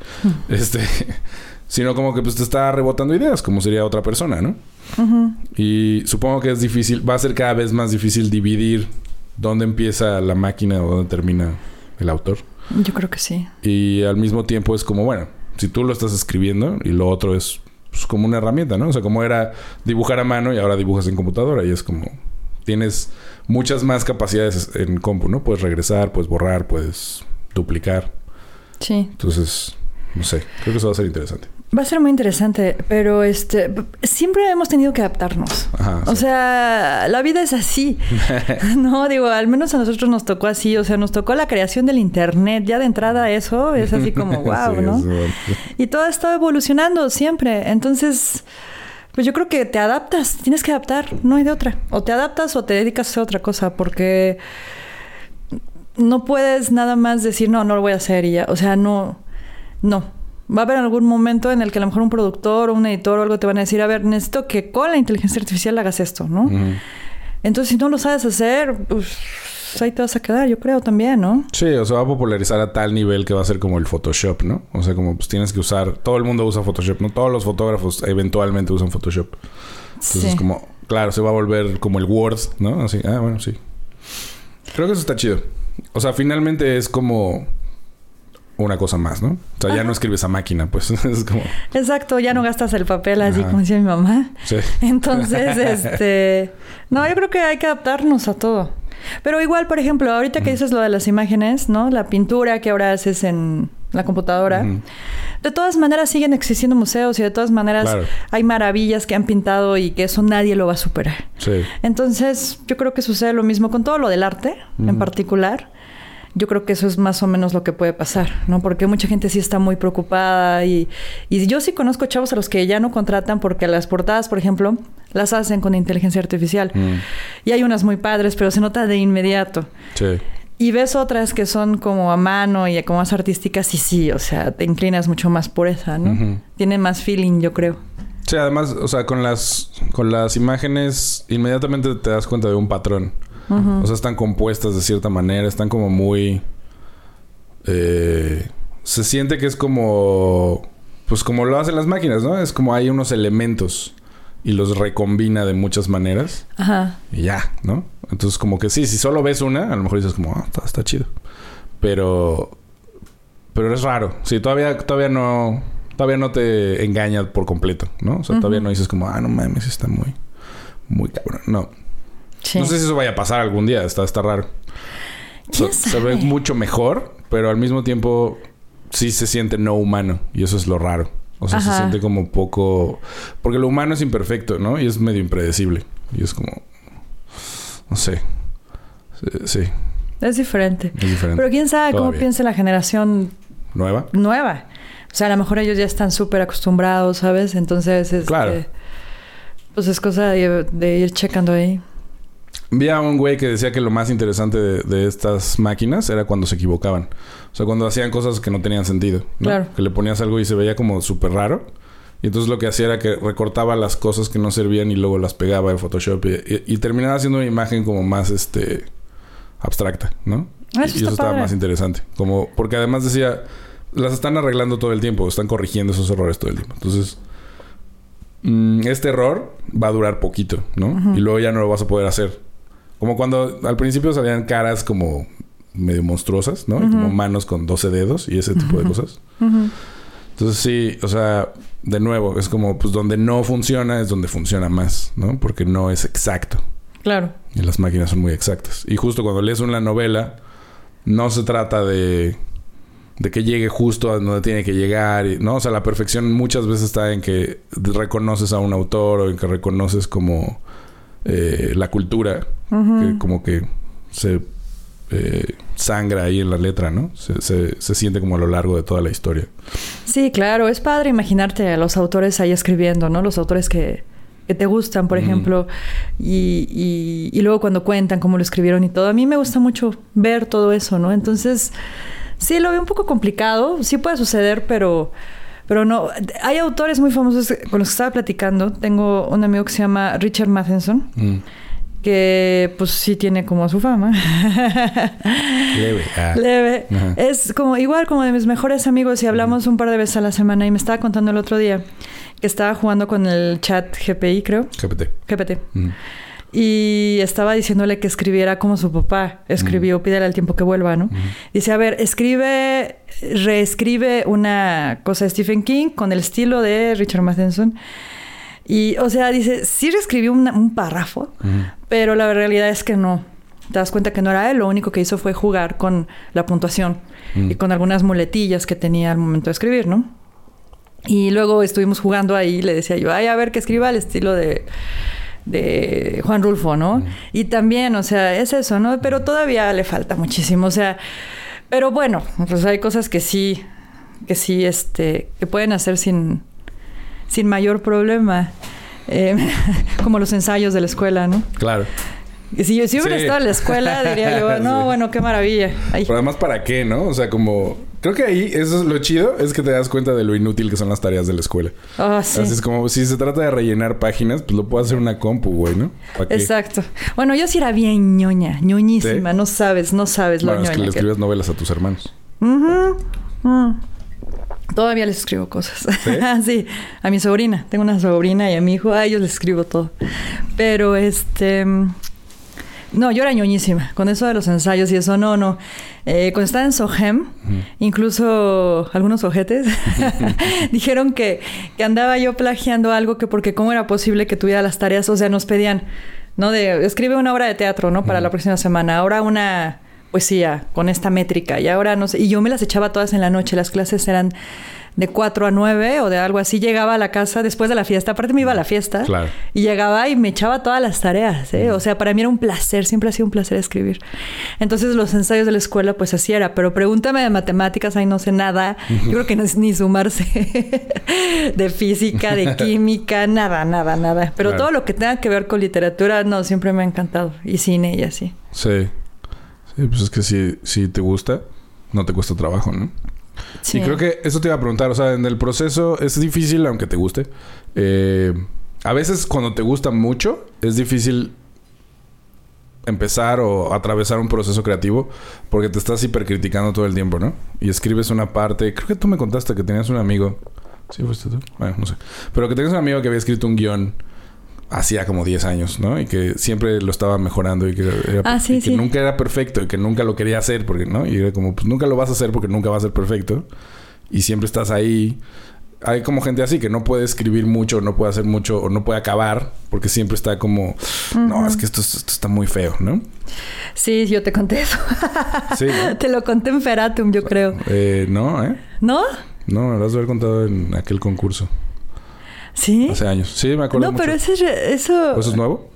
S1: este, sino como que pues te está rebotando ideas, como sería otra persona, ¿no?
S2: Ujú.
S1: Y supongo que es difícil, va a ser cada vez más difícil dividir dónde empieza la máquina o dónde termina el autor.
S2: Yo creo que sí.
S1: Y al mismo tiempo es como, bueno, si tú lo estás escribiendo y lo otro es pues, como una herramienta, ¿no? O sea, como era dibujar a mano y ahora dibujas en computadora y es como tienes muchas más capacidades en compu, ¿no? Puedes regresar, puedes borrar, puedes duplicar.
S2: Sí.
S1: Entonces, No sé, creo que eso va a ser interesante.
S2: Va a ser muy interesante, pero este siempre hemos tenido que adaptarnos.
S1: Ajá,
S2: o sea, la vida es así. no, digo, al menos a nosotros nos tocó así, o sea, nos tocó la creación del internet, ya de entrada eso es así como wow,
S1: Sí,
S2: ¿no? Y todo ha estado evolucionando siempre. Entonces, pues yo creo que te adaptas, tienes que adaptar, no hay de otra. O te adaptas o te dedicas a hacer otra cosa, porque no puedes nada más decir, no, no lo voy a hacer y ya. O sea, no, no. Va a haber algún momento en el que a lo mejor un productor o un editor o algo te van a decir, a ver, necesito que con la inteligencia artificial hagas esto, ¿no? Entonces, si no lo sabes hacer, pues ahí te vas a quedar, yo creo también, ¿no?
S1: Sí, o sea, va a popularizar a tal nivel que va a ser como el Photoshop, ¿no? O sea, como pues tienes que usar... Todo el mundo usa Photoshop, ¿no? Todos los fotógrafos eventualmente usan Photoshop. Entonces,
S2: Sí.
S1: como... Claro, se va a volver como el Word, ¿no? Así, ah, bueno, sí. Creo que eso está chido. O sea, finalmente es como una cosa más, ¿no? O sea, ya no escribes a máquina, pues es como...
S2: Exacto, ya no gastas el papel así
S1: Ajá.
S2: como decía mi mamá.
S1: Sí.
S2: Entonces, este... No, yo creo que hay que adaptarnos a todo. Pero igual, por ejemplo, ahorita que dices lo de las imágenes, ¿no? La pintura que ahora haces en la computadora. De todas maneras siguen existiendo museos y de todas maneras
S1: Claro.
S2: hay maravillas que han pintado y que eso nadie lo va a superar.
S1: Sí.
S2: Entonces, yo creo que sucede lo mismo con todo lo del arte en particular. Yo creo que eso es más o menos lo que puede pasar, ¿no? Porque mucha gente sí está muy preocupada y, y yo sí conozco chavos a los que ya no contratan porque las portadas, por ejemplo, las hacen con inteligencia artificial.
S1: Mm.
S2: Y hay unas muy padres, pero se nota de inmediato.
S1: Sí.
S2: Y ves otras que son como a mano y como más artísticas y sí, o sea, te inclinas mucho más por esa, ¿no?
S1: Ujú.
S2: Tiene más feeling, yo creo.
S1: Sí, además, o sea, con las, con las imágenes inmediatamente te das cuenta de un patrón. O sea, están compuestas de cierta manera, están como muy... eh, se siente que es como... Pues como lo hacen las máquinas, ¿no? Es como hay unos elementos y los recombina de muchas maneras
S2: Ajá.
S1: y ya, ¿no? Entonces como que sí, si solo ves una, a lo mejor dices como, ah, está, está chido. Pero... Pero es raro. Sí, todavía, todavía no... Todavía no te engaña por completo, ¿no? O sea, todavía no dices como, ah, no mames, está muy... Muy cabrón. No.
S2: Sí.
S1: No sé si eso vaya a pasar algún día. Está, está raro.
S2: ¿Quién
S1: Se- se ve mucho mejor, pero al mismo tiempo sí se siente no humano. Y eso es lo raro. O sea, se siente como poco... Porque lo humano es imperfecto, ¿no? Y es medio impredecible. Y es como... No sé. Sí,
S2: Es diferente.
S1: es diferente.
S2: Pero quién sabe cómo piensa la generación
S1: ¿Nueva?
S2: nueva. O sea, a lo mejor ellos ya están súper acostumbrados, ¿sabes? Entonces, este,
S1: Claro.
S2: pues es cosa de, de ir checando ahí.
S1: Vi a un güey que decía que lo más interesante de, de estas máquinas era cuando se equivocaban. O sea, cuando hacían cosas que no tenían sentido. ¿no?
S2: Claro.
S1: Que le ponías algo y se veía como súper raro. Y entonces lo que hacía era que recortaba las cosas que no servían y luego las pegaba en Photoshop. Y, y- y terminaba haciendo una imagen como más este abstracta, ¿no?
S2: Ah,
S1: y
S2: eso
S1: y
S2: está
S1: eso estaba
S2: padre.
S1: más interesante. Como, porque además decía, las están arreglando todo el tiempo, están corrigiendo esos errores todo el tiempo. Entonces, mm, este error va a durar poquito, ¿no? Y luego ya no lo vas a poder hacer. Como cuando al principio salían caras como medio monstruosas, ¿no? Y como manos con 12 dedos y ese tipo de cosas. Entonces sí, o sea, de nuevo, es como pues donde no funciona es donde funciona más, ¿no? Porque no es exacto.
S2: Claro.
S1: Y las máquinas son muy exactas. Y justo cuando lees una novela, no se trata de, de que llegue justo a donde tiene que llegar. y- ¿no? O sea, la perfección muchas veces está en que reconoces a un autor o en que reconoces como eh, la cultura, que como que se eh, sangra ahí en la letra, ¿no? Se, se- se siente como a lo largo de toda la historia.
S2: Sí, claro. Es padre imaginarte a los autores ahí escribiendo, ¿no? Los autores que, que te gustan, por ejemplo. Y, y- y luego cuando cuentan cómo lo escribieron y todo. A mí me gusta mucho ver todo eso, ¿no? Entonces, sí, lo veo un poco complicado. Sí puede suceder, pero... Pero no, hay autores muy famosos con los que estaba platicando. Tengo un amigo que se llama Richard Matheson,
S1: Mm.
S2: que pues sí tiene como su fama.
S1: Leve. Ah.
S2: Leve.
S1: Ajá.
S2: Es como igual como de mis mejores amigos y hablamos un par de veces a la semana y me estaba contando el otro día que estaba jugando con el chat GPI, creo.
S1: GPT.
S2: GPT.
S1: Mm.
S2: Y estaba diciéndole que escribiera como su papá escribió, pídele al tiempo que vuelva, ¿no? Dice, a ver, escribe, reescribe una cosa de Stephen King con el estilo de Richard Matheson. Y, o sea, dice, sí reescribió una- un párrafo, pero la realidad es que no. te das cuenta que no era él, lo único que hizo fue jugar con la puntuación
S1: Mm.
S2: y con algunas muletillas que tenía al momento de escribir, ¿no? Y luego estuvimos jugando ahí, le decía yo, ay, a ver que escriba al estilo de, de Juan Rulfo, ¿no?
S1: Mm.
S2: Y también, o sea, es eso, ¿no? Pero todavía le falta muchísimo, o sea, pero bueno, pues hay cosas que sí, que sí, este, que pueden hacer sin, sin mayor problema. Eh, como los ensayos de la escuela, ¿no?
S1: Claro.
S2: Y Si yo si hubiera
S1: Sí.
S2: estado en la escuela, diría yo, no,
S1: Sí.
S2: bueno, qué maravilla. Ay.
S1: Pero además, ¿para qué, no? O sea, como... Creo que ahí, eso es lo chido, es que te das cuenta de lo inútil que son las tareas de la escuela.
S2: Ah, sí.
S1: Así es como, si se trata de rellenar páginas, pues lo puede hacer una compu, güey, ¿no?
S2: Exacto. Bueno, yo sí era bien ñoña, ñoñísima.
S1: ¿Sí?
S2: No sabes, no sabes lo
S1: Bueno, es que le
S2: que-
S1: escribes novelas a tus hermanos.
S2: Mm. Todavía les escribo cosas.
S1: ¿Sí?
S2: ¿Sí? a mi sobrina. Tengo una sobrina y a mi hijo, a ellos les escribo todo. Pero este. No, yo era ñoñísima. Con eso de los ensayos y eso, no, no. Eh, cuando estaba en Sohem, incluso algunos ojetes dijeron que, que andaba yo plagiando algo que porque cómo era posible que tuviera las tareas, o sea, nos pedían, ¿no? De escribe una obra de teatro, ¿no? Para la próxima semana. Ahora una poesía con esta métrica y ahora no sé. Y yo me las echaba todas en la noche. Las clases eran de 4 a 9 o de algo así. Llegaba a la casa después de la fiesta. Aparte me iba a la fiesta.
S1: Claro.
S2: Y llegaba y me echaba todas las tareas. ¿eh? O sea, para mí era un placer. Siempre ha sido un placer escribir. Entonces los ensayos de la escuela pues así era. Pero pregúntame de matemáticas. Ahí no sé nada. Yo creo que no es ni sumarse. de física, de química. Nada, nada, nada. Pero
S1: Claro.
S2: todo lo que tenga que ver con literatura, no, siempre me ha encantado. Y cine y así.
S1: Sí. Sí, pues es que si, si te gusta, no te cuesta trabajo, ¿no? Y creo que eso te iba a preguntar. O sea, en el proceso es difícil, aunque te guste. Eh, a veces cuando te gusta mucho, es difícil empezar o atravesar un proceso creativo porque te estás hipercriticando todo el tiempo, ¿no? Y escribes una parte. Creo que tú me contaste que tenías un amigo. ¿Sí fuiste tú? Bueno, no sé. Pero que tenías un amigo que había escrito un guion hacía como 10 años, ¿no? Y que siempre lo estaba mejorando y que, era-
S2: Ah, sí,
S1: y que
S2: sí.
S1: nunca era perfecto y que nunca lo quería hacer porque, ¿no? Y era como, pues nunca lo vas a hacer porque nunca va a ser perfecto. Y siempre estás ahí. Hay como gente así que no puede escribir mucho, no puede hacer mucho o no puede acabar porque siempre está como, no, es que esto, esto está muy feo, ¿no?
S2: Sí, yo te conté eso.
S1: Sí, ¿no?
S2: te lo conté en Feratum, yo creo.
S1: Eh, no, ¿eh?
S2: ¿No?
S1: No, me lo has de haber contado en aquel concurso
S2: ¿Sí?
S1: hace años. Sí, me acuerdo.
S2: no,
S1: mucho.
S2: pero ese es re- eso,
S1: ¿O ¿Eso es nuevo?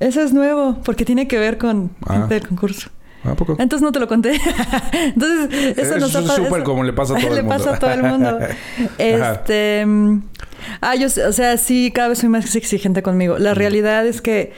S2: eso es nuevo, porque tiene que ver con
S1: Ah.
S2: gente del concurso.
S1: ¿A poco?
S2: Entonces no te lo conté. Entonces, eso
S1: Eso
S2: nos
S1: es súper como le pasa a todo el
S2: le
S1: mundo.
S2: pasa a todo el mundo. este. mm, Ah, yo, sé- o sea, sí, cada vez soy más exigente conmigo.
S1: Mm.
S2: La realidad es que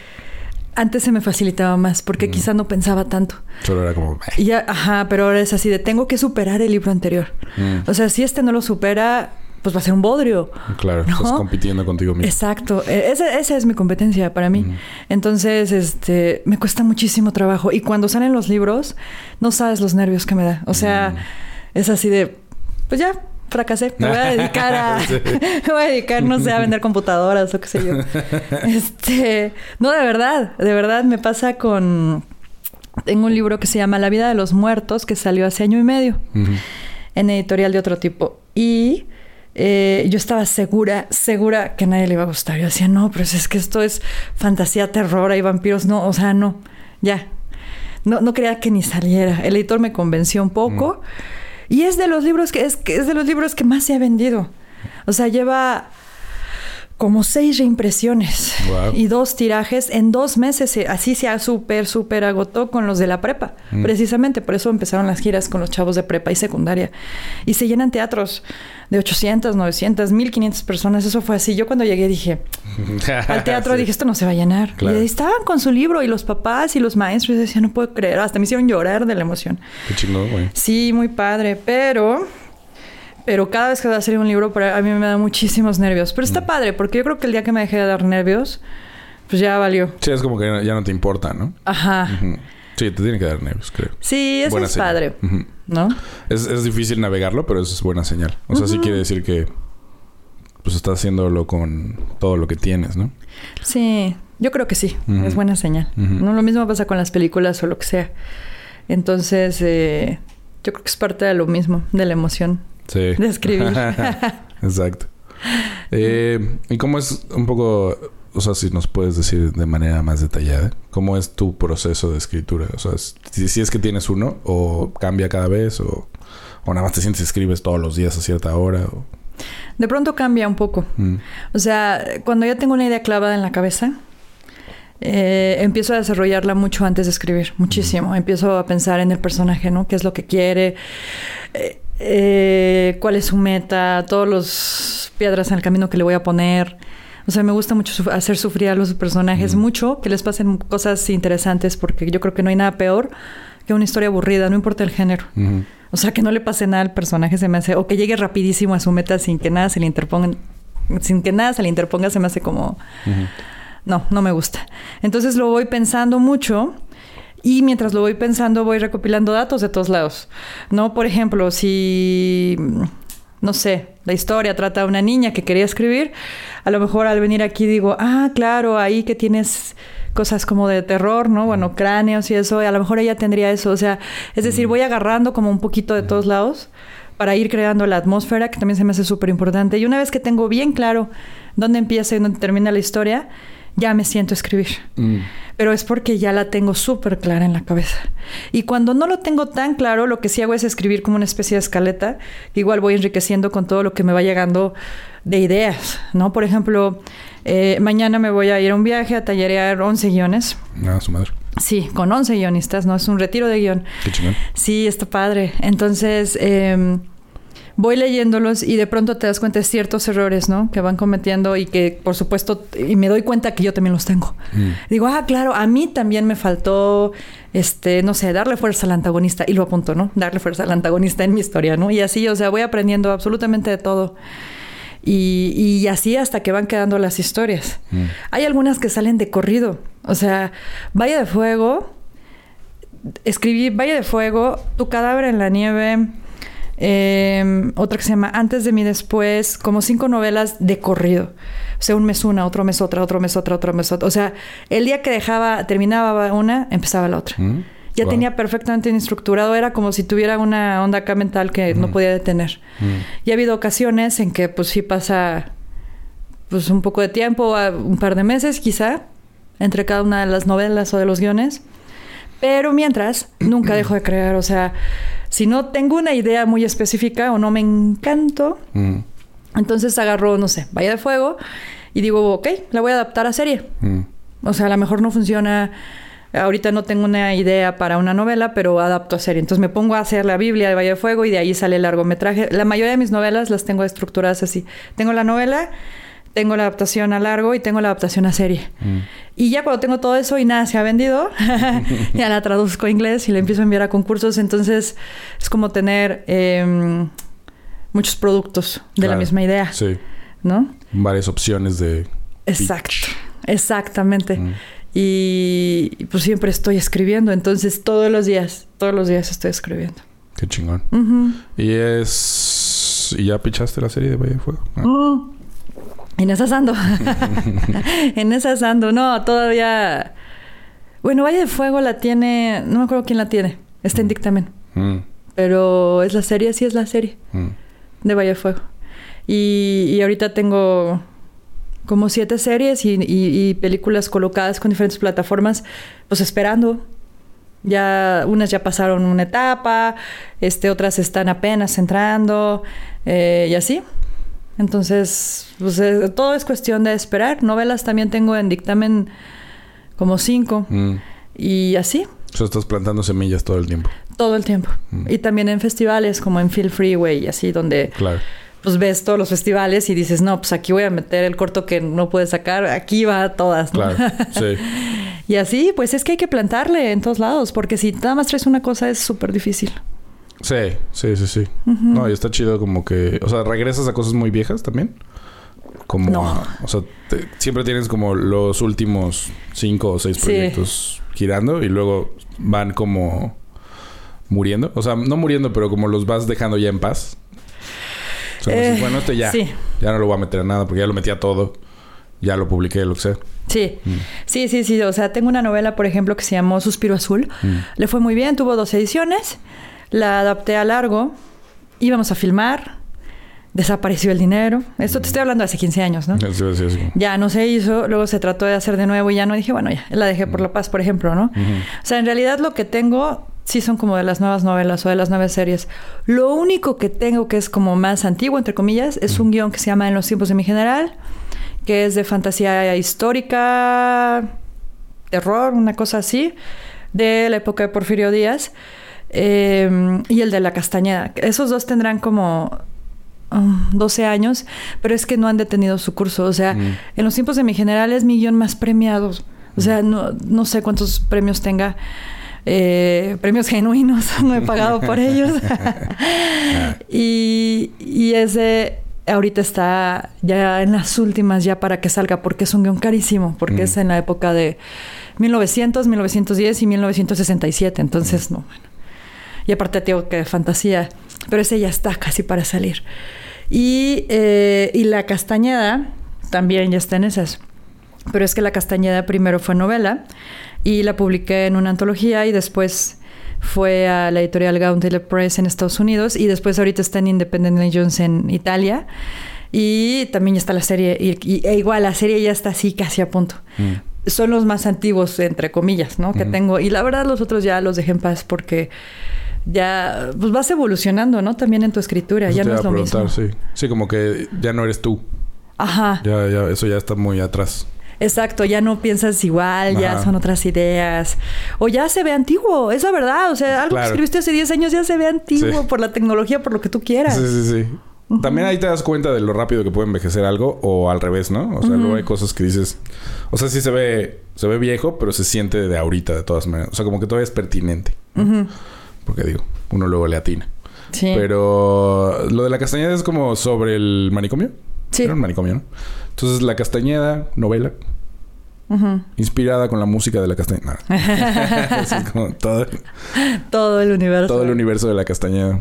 S2: antes se me facilitaba más, porque
S1: Mm.
S2: quizá no pensaba tanto.
S1: Solo era como...
S2: Y ya, ajá, pero ahora es así de tengo que superar el libro anterior.
S1: Mm.
S2: O sea, si este no lo supera, pues va a ser un bodrio.
S1: Claro,
S2: ¿No?
S1: estás compitiendo contigo mismo.
S2: Exacto, E- esa, esa es mi competencia para mí. Entonces, este, me cuesta muchísimo trabajo. Y cuando salen los libros, no sabes los nervios que me da. O sea, es así de, pues ya, fracasé. Me voy a dedicar a,
S1: Sí.
S2: me voy a dedicar, no sé, a vender computadoras o qué sé yo. Este, no, de verdad, de verdad me pasa con, tengo un libro que se llama La vida de los muertos que salió hace año y medio en editorial de otro tipo. Y eh, yo estaba segura, segura que a nadie le iba a gustar. Yo decía, no, pero es que esto es fantasía, terror, hay vampiros. No, o sea, no, ya. No, no quería que ni saliera. El editor me convenció un poco. Y es de los libros que es, que es de los libros que más se ha vendido. O sea, lleva como seis reimpresiones y dos tirajes en dos meses. se- Así se ha súper, súper agotó con los de la prepa.
S1: Mm.
S2: Precisamente por eso empezaron las giras con los chavos de prepa y secundaria. Y se llenan teatros de 800, 900, 1500 personas. Eso fue así. Yo cuando llegué dije, al teatro
S1: Sí.
S2: dije, esto no se va a llenar.
S1: Claro.
S2: Y ahí estaban con su libro y los papás y los maestros. Y decía, no puedo creer. Hasta me hicieron llorar de la emoción.
S1: Qué chingón, güey.
S2: Sí, muy padre, pero... Pero cada vez que va a salir un libro, para- a mí me da muchísimos nervios. Pero
S1: Mm.
S2: está padre, porque yo creo que el día que me dejé de dar nervios, pues ya valió.
S1: Sí, es como que ya- no te importa, ¿no?
S2: Ajá.
S1: Sí, te tiene que dar nervios, creo.
S2: Sí, eso
S1: Buena
S2: es
S1: señal.
S2: padre,
S1: Ujú.
S2: ¿No?
S1: es, es difícil navegarlo, pero eso es buena señal. O sea, sí quiere decir que pues estás haciéndolo con todo lo que tienes, ¿no?
S2: Sí, yo creo que sí, es buena señal. No lo mismo pasa con las películas o lo que sea. Entonces, eh, yo creo que es parte de lo mismo, de la emoción
S1: Sí.
S2: de escribir.
S1: Exacto. Eh, ¿Y cómo es un poco o sea, si nos puedes decir de manera más detallada, ¿cómo es tu proceso de escritura? O sea, si, si es que tienes uno, o cambia cada vez, o, o, nada más te sientes y escribes todos los días a cierta hora. O...
S2: De pronto cambia un poco. Mm. O sea, cuando ya tengo una idea clavada en la cabeza, eh, empiezo a desarrollarla mucho antes de escribir, muchísimo. Mm. Empiezo a pensar en el personaje, ¿no? ¿Qué es lo que quiere? Eh, eh, ¿Cuál es su meta? Todos los piedras en el camino que le voy a poner. O sea, me gusta mucho hacer sufrir a los personajes mucho, que les pasen cosas interesantes, porque yo creo que no hay nada peor que una historia aburrida, no importa el género. O sea, que no le pase nada al personaje se me hace, o que llegue rapidísimo a su meta sin que nada se le interponga, sin que nada se le interponga, se me hace como, no, no me gusta. Entonces lo voy pensando mucho. Y mientras lo voy pensando, voy recopilando datos de todos lados. ¿No? Por ejemplo, si no sé, la historia trata de una niña que quería escribir, a lo mejor al venir aquí digo, ah, claro, ahí que tienes cosas como de terror, ¿no? Bueno, cráneos y eso, y a lo mejor ella tendría eso, o sea, es decir, voy agarrando como un poquito de todos lados para ir creando la atmósfera, que también se me hace súper importante. Y una vez que tengo bien claro dónde empieza y dónde termina la historia, ya me siento a escribir. Mm. Pero es porque ya la tengo súper clara en la cabeza. Y cuando no lo tengo tan claro, lo que sí hago es escribir como una especie de escaleta. Igual voy enriqueciendo con todo lo que me va llegando de ideas, ¿no? Por ejemplo, eh, mañana me voy a ir a un viaje a tallerear 11 guiones.
S1: Ah, su madre.
S2: Sí, con 11 guionistas, ¿no? Es un retiro de guion.
S1: Qué chingón.
S2: Sí, está padre. Entonces... Eh, voy leyéndolos y de pronto te das cuenta de ciertos errores, ¿no? Que van cometiendo y que, por supuesto, y me doy cuenta que yo también los tengo. Mm. Digo, ah, claro, a mí también me faltó, este, no sé, darle fuerza al antagonista. Y lo apunto, ¿no? Darle fuerza al antagonista en mi historia, ¿no? Y así, o sea, voy aprendiendo absolutamente de todo. Y, y así hasta que van quedando las historias. Mm. Hay algunas que salen de corrido. O sea, Valle de Fuego, escribí Valle de Fuego, Tu cadáver en la nieve, eh, otra que se llama Antes de mí después, como cinco novelas de corrido. O sea, un mes una, otro mes otra, otro mes otra, otro mes otra. O sea, el día que dejaba, terminaba una, empezaba la otra. Mm, ya tenía perfectamente estructurado, era como si tuviera una onda acá mental que no mm. podía detener. Mm. Y ha habido ocasiones en que pues sí pasa pues un poco de tiempo, un par de meses quizá, entre cada una de las novelas o de los guiones. Pero mientras, nunca dejo de crear. O sea, si no tengo una idea muy específica o no me encanto, mm. entonces agarro, no sé, Vaya de Fuego y digo, ok, la voy a adaptar a serie. Mm. O sea, a lo mejor no funciona. Ahorita no tengo una idea para una novela, pero adapto a serie. Entonces me pongo a hacer la Biblia de Valle de Fuego y de ahí sale el largometraje. La mayoría de mis novelas las tengo estructuradas así. Tengo la novela tengo la adaptación a largo y tengo la adaptación a serie. Mm. Y ya cuando tengo todo eso y nada se ha vendido, ya la traduzco a inglés y la empiezo a enviar a concursos. Entonces es como tener em, muchos productos de la misma idea. Sí. ¿No?
S1: Varias opciones de...
S2: Exacto. Exactamente. Mm. Y pues siempre estoy escribiendo. Entonces todos los días, todos los días estoy escribiendo.
S1: Qué chingón. Y es... ¿Y ya pichaste la serie de Valle de Fuego?
S2: Ah. En esas ando. en esas ando. No, todavía. Bueno, Valle de Fuego la tiene. No me acuerdo quién la tiene. Está en mm. dictamen. Mm. Pero es la serie, sí es la serie. Mm. De Valle de Fuego. Y, y, ahorita tengo como siete series y, y, películas colocadas con diferentes plataformas, pues esperando. Ya, unas ya pasaron una etapa, este, otras están apenas entrando, eh, y así. Entonces, pues eh, todo es cuestión de esperar. Novelas también tengo en dictamen como cinco. Mm. Y así.
S1: O sea, estás plantando semillas todo el tiempo.
S2: Todo el tiempo. Mm. Y también en festivales como en Feel Freeway y así, donde claro. pues ves todos los festivales y dices, no, pues aquí voy a meter el corto que no puedes sacar, aquí va a todas. Claro, sí. y así, pues es que hay que plantarle en todos lados, porque si nada más traes una cosa es súper difícil.
S1: Sí, sí, sí, sí. No, y está chido como que... O sea, regresas a cosas muy viejas también. Como... No. o sea, siempre tienes como los últimos cinco o seis proyectos girando y luego van como muriendo. O sea, no muriendo, pero como los vas dejando ya en paz. O sea, eh, bueno, esto ya. Ya no lo voy a meter a nada porque ya lo metí a todo. Ya lo publiqué, lo que sea.
S2: Sí, mm. sí, sí, sí. O sea, tengo una novela, por ejemplo, que se llamó Suspiro Azul. Mm. Le fue muy bien, tuvo dos ediciones. La adapté a largo, íbamos a filmar, desapareció el dinero. Esto te estoy hablando de hace 15 años, ¿no?
S1: Sí, sí, sí.
S2: Ya no se hizo, luego se trató de hacer de nuevo y ya no dije, bueno, ya, la dejé por la paz, por ejemplo, ¿no? O sea, en realidad lo que tengo sí son como de las nuevas novelas o de las nuevas series. Lo único que tengo que es como más antiguo, entre comillas, es un guion que se llama En los tiempos de mi general, que es de fantasía histórica, terror, una cosa así, de la época de Porfirio Díaz. Eh, y el de la Castañeda. Esos dos tendrán como um, 12 años, pero es que no han detenido su curso. O sea,
S1: Mm.
S2: en los tiempos de mi general es mi guion más premiado. O sea, no, no sé cuántos premios tenga. Eh, premios genuinos, no he pagado por ellos. y, y ese ahorita está ya en las últimas ya para que salga, porque es un guion carísimo, porque
S1: Mm.
S2: es en la época de 1900, 1910 y 1967. Entonces, no, bueno. Y aparte tengo que fantasía, pero ese ya está casi para salir. Y, eh, y la Castañeda también ya está en esas. Pero es que la Castañeda primero fue novela y la publiqué en una antología y después fue a la editorial Gauntlet Press en Estados Unidos y después ahorita está en Independent Jones en Italia y también ya está la serie y, y- e igual la serie ya está así casi a punto.
S1: Mm.
S2: Son los más antiguos entre comillas, ¿no? Que tengo y la verdad los otros ya los dejé en paz porque ya pues vas evolucionando, ¿no? También en tu escritura,
S1: Eso
S2: ya no es lo mismo.
S1: sí. Sí, como que ya no eres tú.
S2: Ajá.
S1: Ya, ya, eso ya está muy atrás.
S2: Exacto, ya no piensas igual, ya son otras ideas. O ya se ve antiguo, es la verdad. O sea, algo
S1: Claro.
S2: que escribiste hace 10 años ya se ve antiguo
S1: Sí.
S2: por la tecnología, por lo que tú quieras.
S1: Sí, sí, sí. También ahí te das cuenta de lo rápido que puede envejecer algo o al revés, ¿no? O sea, luego hay cosas que dices, o sea, sí se ve se ve viejo, pero se siente de ahorita de todas maneras. O sea, como que todavía es pertinente. ¿no? Porque digo, uno luego le atina.
S2: Sí.
S1: Pero lo de la Castañeda es como sobre el manicomio.
S2: Sí.
S1: Era un manicomio, ¿no? Entonces, la Castañeda, novela,
S2: Ujú.
S1: inspirada con la música de la Castañeda. Así es como todo,
S2: Todo el universo.
S1: todo el universo de la Castañeda.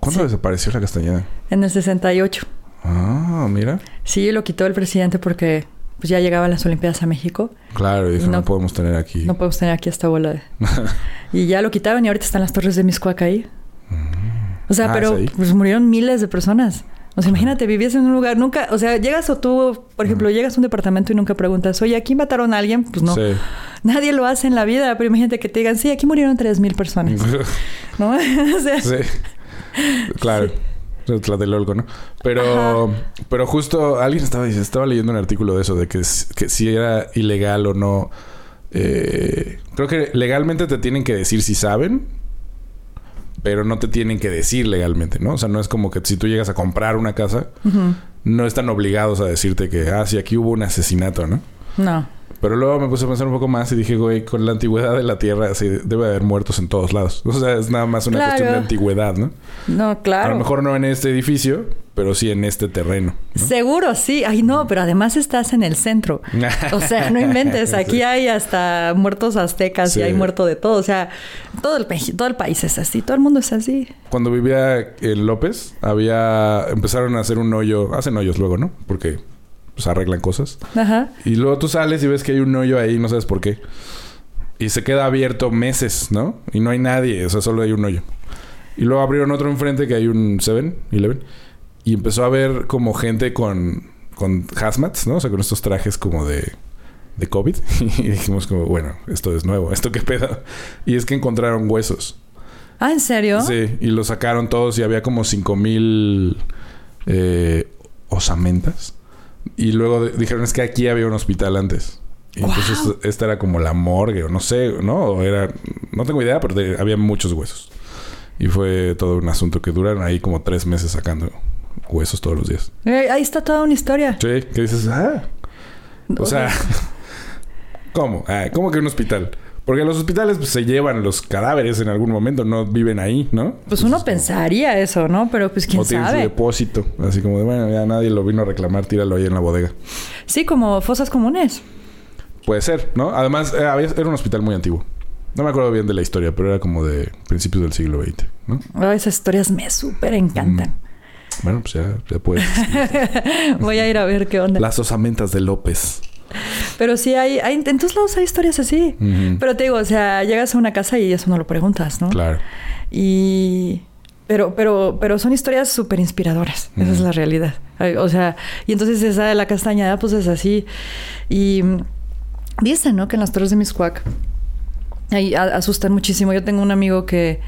S1: ¿Cuándo desapareció la Castañeda?
S2: En el 68.
S1: Ah, mira.
S2: Sí, lo quitó el presidente porque pues ya llegaban las Olimpiadas a México.
S1: Claro, dijo, no,
S2: No-
S1: podemos tener aquí.
S2: No podemos tener aquí esta bola de... y ya lo quitaron y ahorita están las torres de Miscuac ahí. O sea,
S1: Ah,
S2: pero pues murieron miles de personas. O sea, imagínate, vivías en un lugar, nunca, o sea, llegas o tú, por ejemplo, llegas a un departamento y nunca preguntas, oye, ¿aquí mataron a alguien? Pues no.
S1: Sí.
S2: Nadie lo hace en la vida, pero imagínate que te digan, sí, aquí murieron tres mil personas. ¿No? o sea,
S1: sí. Claro. La del Olgo, ¿no? Pero, pero justo alguien estaba, diciendo- estaba leyendo un artículo de eso, de que, que si era ilegal o no. Eh, creo que legalmente te tienen que decir si saben, pero no te tienen que decir legalmente, ¿no? O sea, no es como que si tú llegas a comprar una casa, no están obligados a decirte que, ah, sí, aquí hubo un asesinato, ¿no?
S2: no.
S1: Pero luego me puse a pensar un poco más y dije, güey, con la antigüedad de la Tierra, sí, debe haber muertos en todos lados. O sea, es nada más una
S2: Claro.
S1: cuestión de antigüedad, ¿no?
S2: No, claro.
S1: A lo mejor no en este edificio, pero sí en este terreno.
S2: Seguro, sí. Ay, no, pero además estás en el centro. O sea, no inventes. Aquí
S1: Sí.
S2: hay hasta muertos aztecas
S1: Sí.
S2: y hay muerto de todo. O sea, todo el, todo el país es así. Todo el mundo es así.
S1: Cuando vivía en López, había... Empezaron a hacer un hoyo... Hacen hoyos luego, ¿no? Porque pues arreglan cosas.
S2: Ajá.
S1: Y luego tú sales y ves que hay un hoyo ahí, no sabes por qué. Y se queda abierto meses, ¿no? Y no hay nadie, o sea, solo hay un hoyo. Y luego abrieron otro enfrente que hay un 7-Eleven. Y empezó a ver como gente con, con hazmats, ¿no? O sea, con estos trajes como de, de COVID. Y dijimos como, bueno, esto es nuevo, ¿esto qué pedo? Y es que encontraron huesos.
S2: Ah, ¿en serio?
S1: Sí, y los sacaron todos y había como 5 mil eh, osamentas. Y luego dijeron, es que aquí había un hospital antes. Y entonces esta era como la morgue, o no sé, ¿no? O era... No tengo idea, pero de- había muchos huesos. Y fue todo un asunto que duraron ahí como tres meses sacando huesos todos los días.
S2: Eh, ahí está toda una historia.
S1: Sí, que dices, ah... O sea, ¿cómo? Ah, ¿Cómo que un hospital? Porque los hospitales pues, se llevan los cadáveres en algún momento, no viven ahí, ¿no?
S2: Pues uno
S1: Entonces,
S2: pensaría eso, ¿no? Pero pues quién
S1: o tienen su
S2: sabe.
S1: depósito. Así como de, bueno, ya nadie lo vino a reclamar, tíralo ahí en la bodega.
S2: Sí, como fosas comunes.
S1: Puede ser, ¿no? Además, eh, era un hospital muy antiguo. No me acuerdo bien de la historia, pero era como de principios del siglo XX, ¿no?
S2: Oh, esas historias me súper encantan.
S1: Bueno, pues ya, ya puedes.
S2: Voy a ir a ver qué onda.
S1: Las osamentas de López.
S2: Pero sí hay, hay... En todos lados hay historias así. Pero te digo, o sea, llegas a una casa y eso no lo preguntas, ¿no?
S1: Claro.
S2: Y, pero, pero, pero son historias súper inspiradoras. Esa es la realidad. O sea, y entonces esa de la castañada, pues es así. Y mm, dicen, ¿no? Que en las torres de Miscuac ahí asustan muchísimo. Yo tengo un amigo que,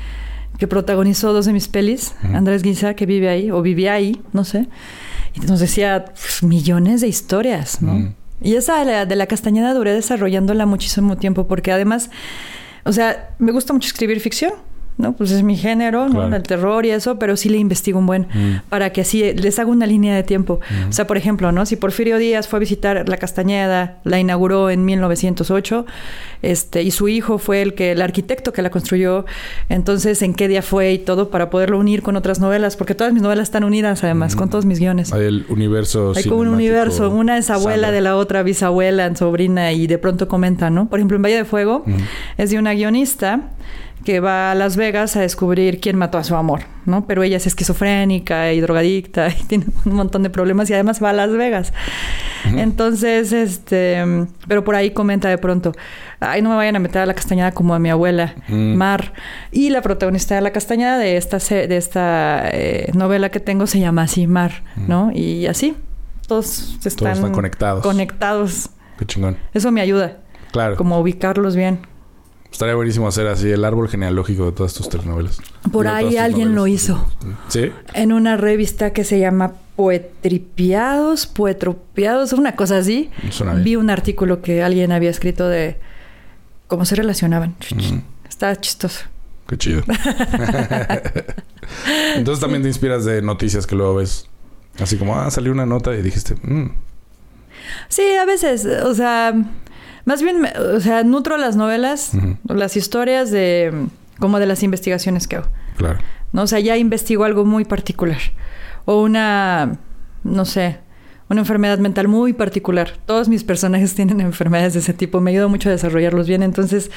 S2: que protagonizó dos de mis pelis. Andrés Guisa, que vive ahí, o vivía ahí, no sé. Y nos decía pues, millones de historias, ¿no? Y esa de la, de la castañada duré desarrollándola muchísimo tiempo, porque además, o sea, me gusta mucho escribir ficción. ¿No? Pues es mi género. El terror y eso, pero sí le investigo un buen
S1: Mm.
S2: para que así les haga una línea de tiempo.
S1: Mm.
S2: O sea, por ejemplo, ¿no? Si Porfirio Díaz fue a visitar la Castañeda, la inauguró en 1908, este, y su hijo fue el que, el arquitecto que la construyó, entonces en qué día fue y todo para poderlo unir con otras novelas, porque todas mis novelas están unidas además,
S1: Mm.
S2: con todos mis guiones.
S1: Hay el universo
S2: Hay como un universo, una es abuela de la otra, bisabuela, sobrina, y de pronto comenta, ¿no? Por ejemplo, en Valle de Fuego
S1: Mm.
S2: es de una guionista que va a Las Vegas a descubrir quién mató a su amor, ¿no? Pero ella es esquizofrénica y drogadicta y tiene un montón de problemas y además va a Las Vegas. Entonces, este, pero por ahí comenta de pronto, ay, no me vayan a meter a la castañada como a mi abuela. Mar. Y la protagonista de la castañada de esta, de esta eh, novela que tengo se llama así, Mar. ¿no? Y así, todos están,
S1: están conectados.
S2: conectados.
S1: Qué chingón.
S2: Eso me ayuda,
S1: Claro.
S2: como ubicarlos bien.
S1: Estaría buenísimo hacer así el árbol genealógico de todas tus telenovelas.
S2: Por ahí alguien lo hizo.
S1: ¿Sí?
S2: En una revista que se llama Poetripiados, Poetropiados, una cosa así.
S1: Suena bien.
S2: Vi un artículo que alguien había escrito de cómo se relacionaban.
S1: Ujú.
S2: Está chistoso.
S1: Qué chido. Entonces también te inspiras de noticias que luego ves. Así como, ah, salió una nota y dijiste, mm,
S2: Sí, a veces, o sea, más bien, o sea, nutro las novelas, las historias de como de las investigaciones que hago.
S1: claro.
S2: ¿no? O sea, ya investigo algo muy particular. O una, no sé, una enfermedad mental muy particular. Todos mis personajes tienen enfermedades de ese tipo. Me ayuda mucho a desarrollarlos bien. Entonces,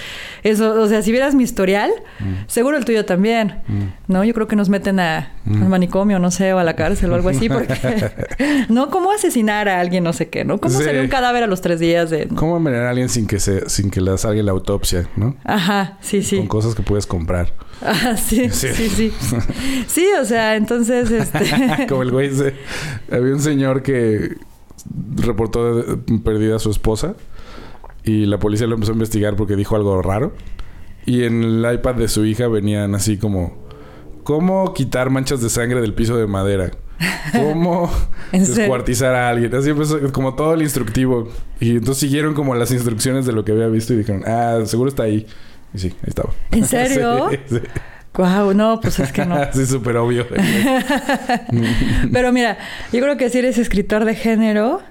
S2: eso, o sea, si vieras mi historial,
S1: Mm.
S2: seguro el tuyo también.
S1: Mm.
S2: ¿No? Yo creo que nos meten a,
S1: Mm.
S2: al manicomio, no sé, o a la cárcel o algo así. Porque, ¿no? ¿Cómo asesinar a alguien, no sé qué, ¿no? ¿Cómo
S1: Sí.
S2: salió un cadáver a los tres días de...
S1: ¿Cómo envenenar a alguien sin que se, sin que le salga la autopsia, no?
S2: Ajá, sí, sí.
S1: Con cosas que puedes comprar.
S2: Ah, sí,
S1: Sí.
S2: sí, sí. Sí, o sea, entonces, este...
S1: Como el güey ese- Había un señor que reportó de- perdida a su esposa y la policía lo empezó a investigar porque dijo algo raro. Y en el iPad de su hija venían así como... ¿Cómo quitar manchas de sangre del piso de madera? ¿Cómo descuartizar a alguien? Así empezó como todo el instructivo. Y entonces siguieron como las instrucciones de lo que había visto y dijeron... Ah, seguro está ahí. Y sí, ahí estaba.
S2: ¿En serio?
S1: Sí, sí.
S2: Guau, no, pues es que no.
S1: sí, súper obvio.
S2: Pero mira, yo creo que si eres escritor de género,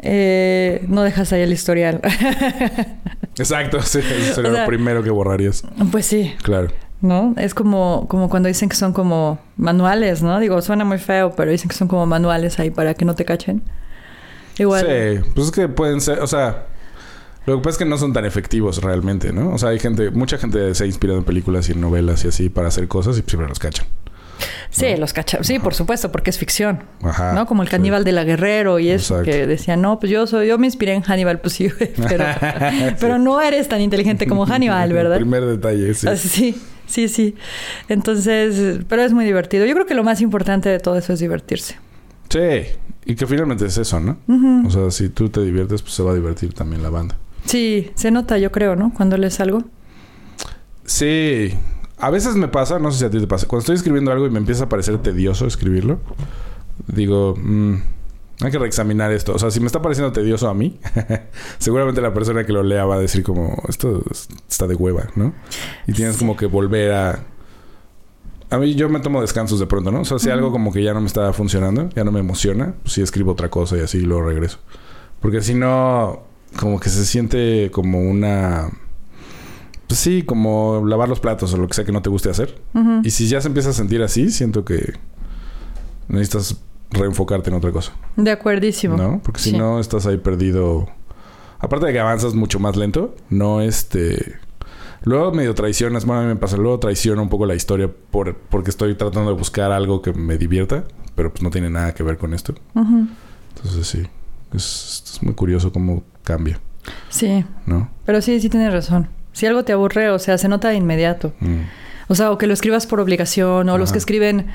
S2: eh, no dejas ahí el historial.
S1: Exacto, sí, eso sería
S2: O sea-
S1: lo primero que borrarías.
S2: pues sí,
S1: Claro.
S2: ¿no? Es como, como cuando dicen que son como manuales, ¿no? Digo, suena muy feo, pero dicen que son como manuales ahí para que no te cachen. Igual.
S1: Sí, pues es que pueden ser, o sea, lo que pasa es que no son tan efectivos realmente, ¿no? O sea, hay gente, mucha gente se ha inspirado en películas y en novelas y así para hacer cosas y siempre los cachan.
S2: Sí,
S1: ¿no?
S2: los cacha. Sí, por supuesto, porque es ficción.
S1: Ajá.
S2: ¿No? Como el
S1: sí.
S2: caníbal de la Guerrero y eso
S1: Exacto.
S2: que decía, no, pues yo soy, yo me inspiré en Hannibal, pues sí, pero,
S1: Sí.
S2: pero no eres tan inteligente como Hannibal, ¿verdad?
S1: El primer detalle, sí.
S2: Ah, Sí, sí, sí. Entonces, pero es muy divertido. Yo creo que lo más importante de todo eso es divertirse.
S1: Sí, y que finalmente es eso, ¿no? O sea, si tú te diviertes, pues se va a divertir también la banda.
S2: Sí, se nota, yo creo, ¿no? Cuando lees algo.
S1: Sí. A veces me pasa, no sé si a ti te pasa. Cuando estoy escribiendo algo y me empieza a parecer tedioso escribirlo, digo, mm, hay que reexaminar esto. O sea, si me está pareciendo tedioso a mí, seguramente la persona que lo lea va a decir como, esto es- está de hueva, ¿no? Y tienes
S2: Sí.
S1: como que volver a... A mí yo me tomo descansos de pronto, ¿no? O sea, si algo como que ya no me está funcionando, ya no me emociona, pues sí escribo otra cosa y así luego regreso. Porque si no, como que se siente como una... Pues sí, como lavar los platos o lo que sea que no te guste hacer. Y si ya se empieza a sentir así, siento que necesitas reenfocarte en otra cosa,
S2: De acuerdísimo.
S1: ¿no? Porque si
S2: Sí.
S1: no estás ahí perdido. Aparte de que avanzas mucho más lento, no este. Luego medio traicionas, bueno, a mí me pasa, luego traiciono un poco la historia por, porque estoy tratando de buscar algo que me divierta, pero pues no tiene nada que ver con esto. Entonces sí, es, es muy curioso cómo cambia,
S2: Sí,
S1: ¿no?
S2: pero sí, sí tienes razón. Si algo te aburre, o sea, se nota de inmediato.
S1: Mm.
S2: O sea, o que lo escribas por obligación, o los que escriben,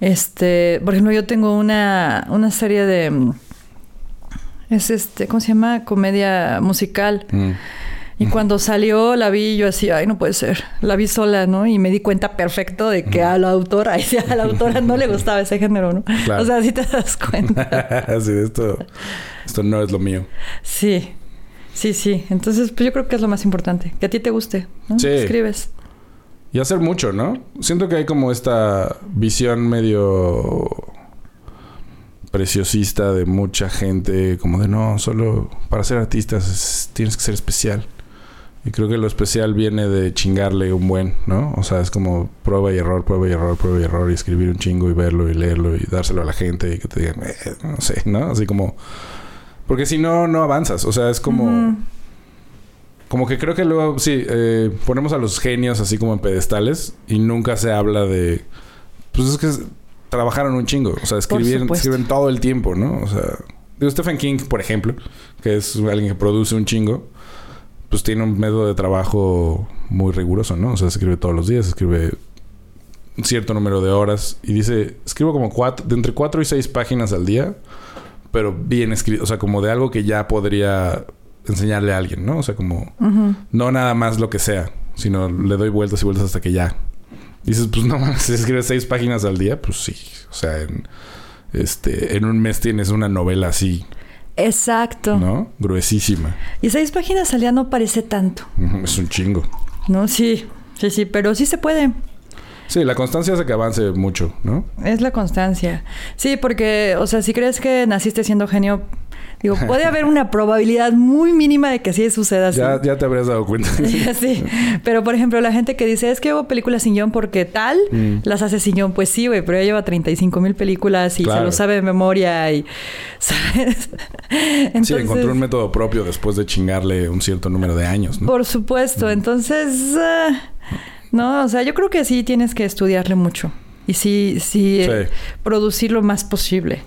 S2: este, por ejemplo, yo tengo una, una serie de, es este, ¿cómo se llama? Comedia musical.
S1: Mm.
S2: Y cuando salió la vi yo así, ay, no puede ser. La vi sola, ¿no? Y me di cuenta perfecto de que a la autora, a la autora no le gustaba ese género, ¿no?
S1: Claro.
S2: O sea, sí te das cuenta.
S1: sí, esto, esto no es lo mío.
S2: Sí, sí, sí. Entonces, pues yo creo que es lo más importante. Que a ti te guste, ¿no?
S1: Sí.
S2: Escribes.
S1: Y hacer mucho, ¿no? Siento que hay como esta visión medio preciosista de mucha gente, como de no, solo para ser artistas es- tienes que ser especial. Y creo que lo especial viene de chingarle un buen, ¿no? O sea, es como prueba y error, prueba y error, prueba y error, y escribir un chingo y verlo y leerlo y dárselo a la gente y que te digan, "Eh", no sé, ¿no? Así como... Porque si no, no avanzas. O sea, es como... Como que creo que luego, sí, eh, ponemos a los genios así como en pedestales y nunca se habla de. Pues es que es- trabajaron un chingo. O sea, escribieron,
S2: supuesto.
S1: escriben todo el tiempo, ¿no? O sea, digo, Stephen King, por ejemplo, que es alguien que produce un chingo, pues tiene un método de trabajo muy riguroso, ¿no? O sea, escribe todos los días, escribe un cierto número de horas y dice, escribo como cuatro, de entre cuatro y seis páginas al día, pero bien escrito, o sea, como de algo que ya podría enseñarle a alguien, ¿no? O sea, como no nada más lo que sea, sino le doy vueltas y vueltas hasta que ya. Dices, pues no mames, si escribes seis páginas al día, pues sí. O sea, en, este, en un mes tienes una novela así,
S2: Exacto.
S1: ¿no? Gruesísima.
S2: Y seis páginas al día no parece tanto,
S1: Es un chingo.
S2: ¿no? Sí, sí, sí, pero sí se puede.
S1: Sí, la constancia hace que avance mucho, ¿no?
S2: Es la constancia. Sí, porque, o sea, si crees que naciste siendo genio, digo, puede haber una probabilidad muy mínima de que sí suceda así.
S1: Ya, ya te habrías dado cuenta.
S2: sí, pero por ejemplo, la gente que dice, es que hago películas sin guion porque tal,
S1: Mm.
S2: las hace sin guion. Pues sí, güey, pero ella lleva 35 mil películas y se lo sabe de memoria y, ¿sabes?
S1: Sí, encontró un método propio después de chingarle un cierto número de años, ¿no?
S2: Por supuesto,
S1: Mm.
S2: entonces, ah, no, o sea, yo creo que sí tienes que estudiarle mucho y sí, sí, eh,
S1: Sí.
S2: producir lo más posible.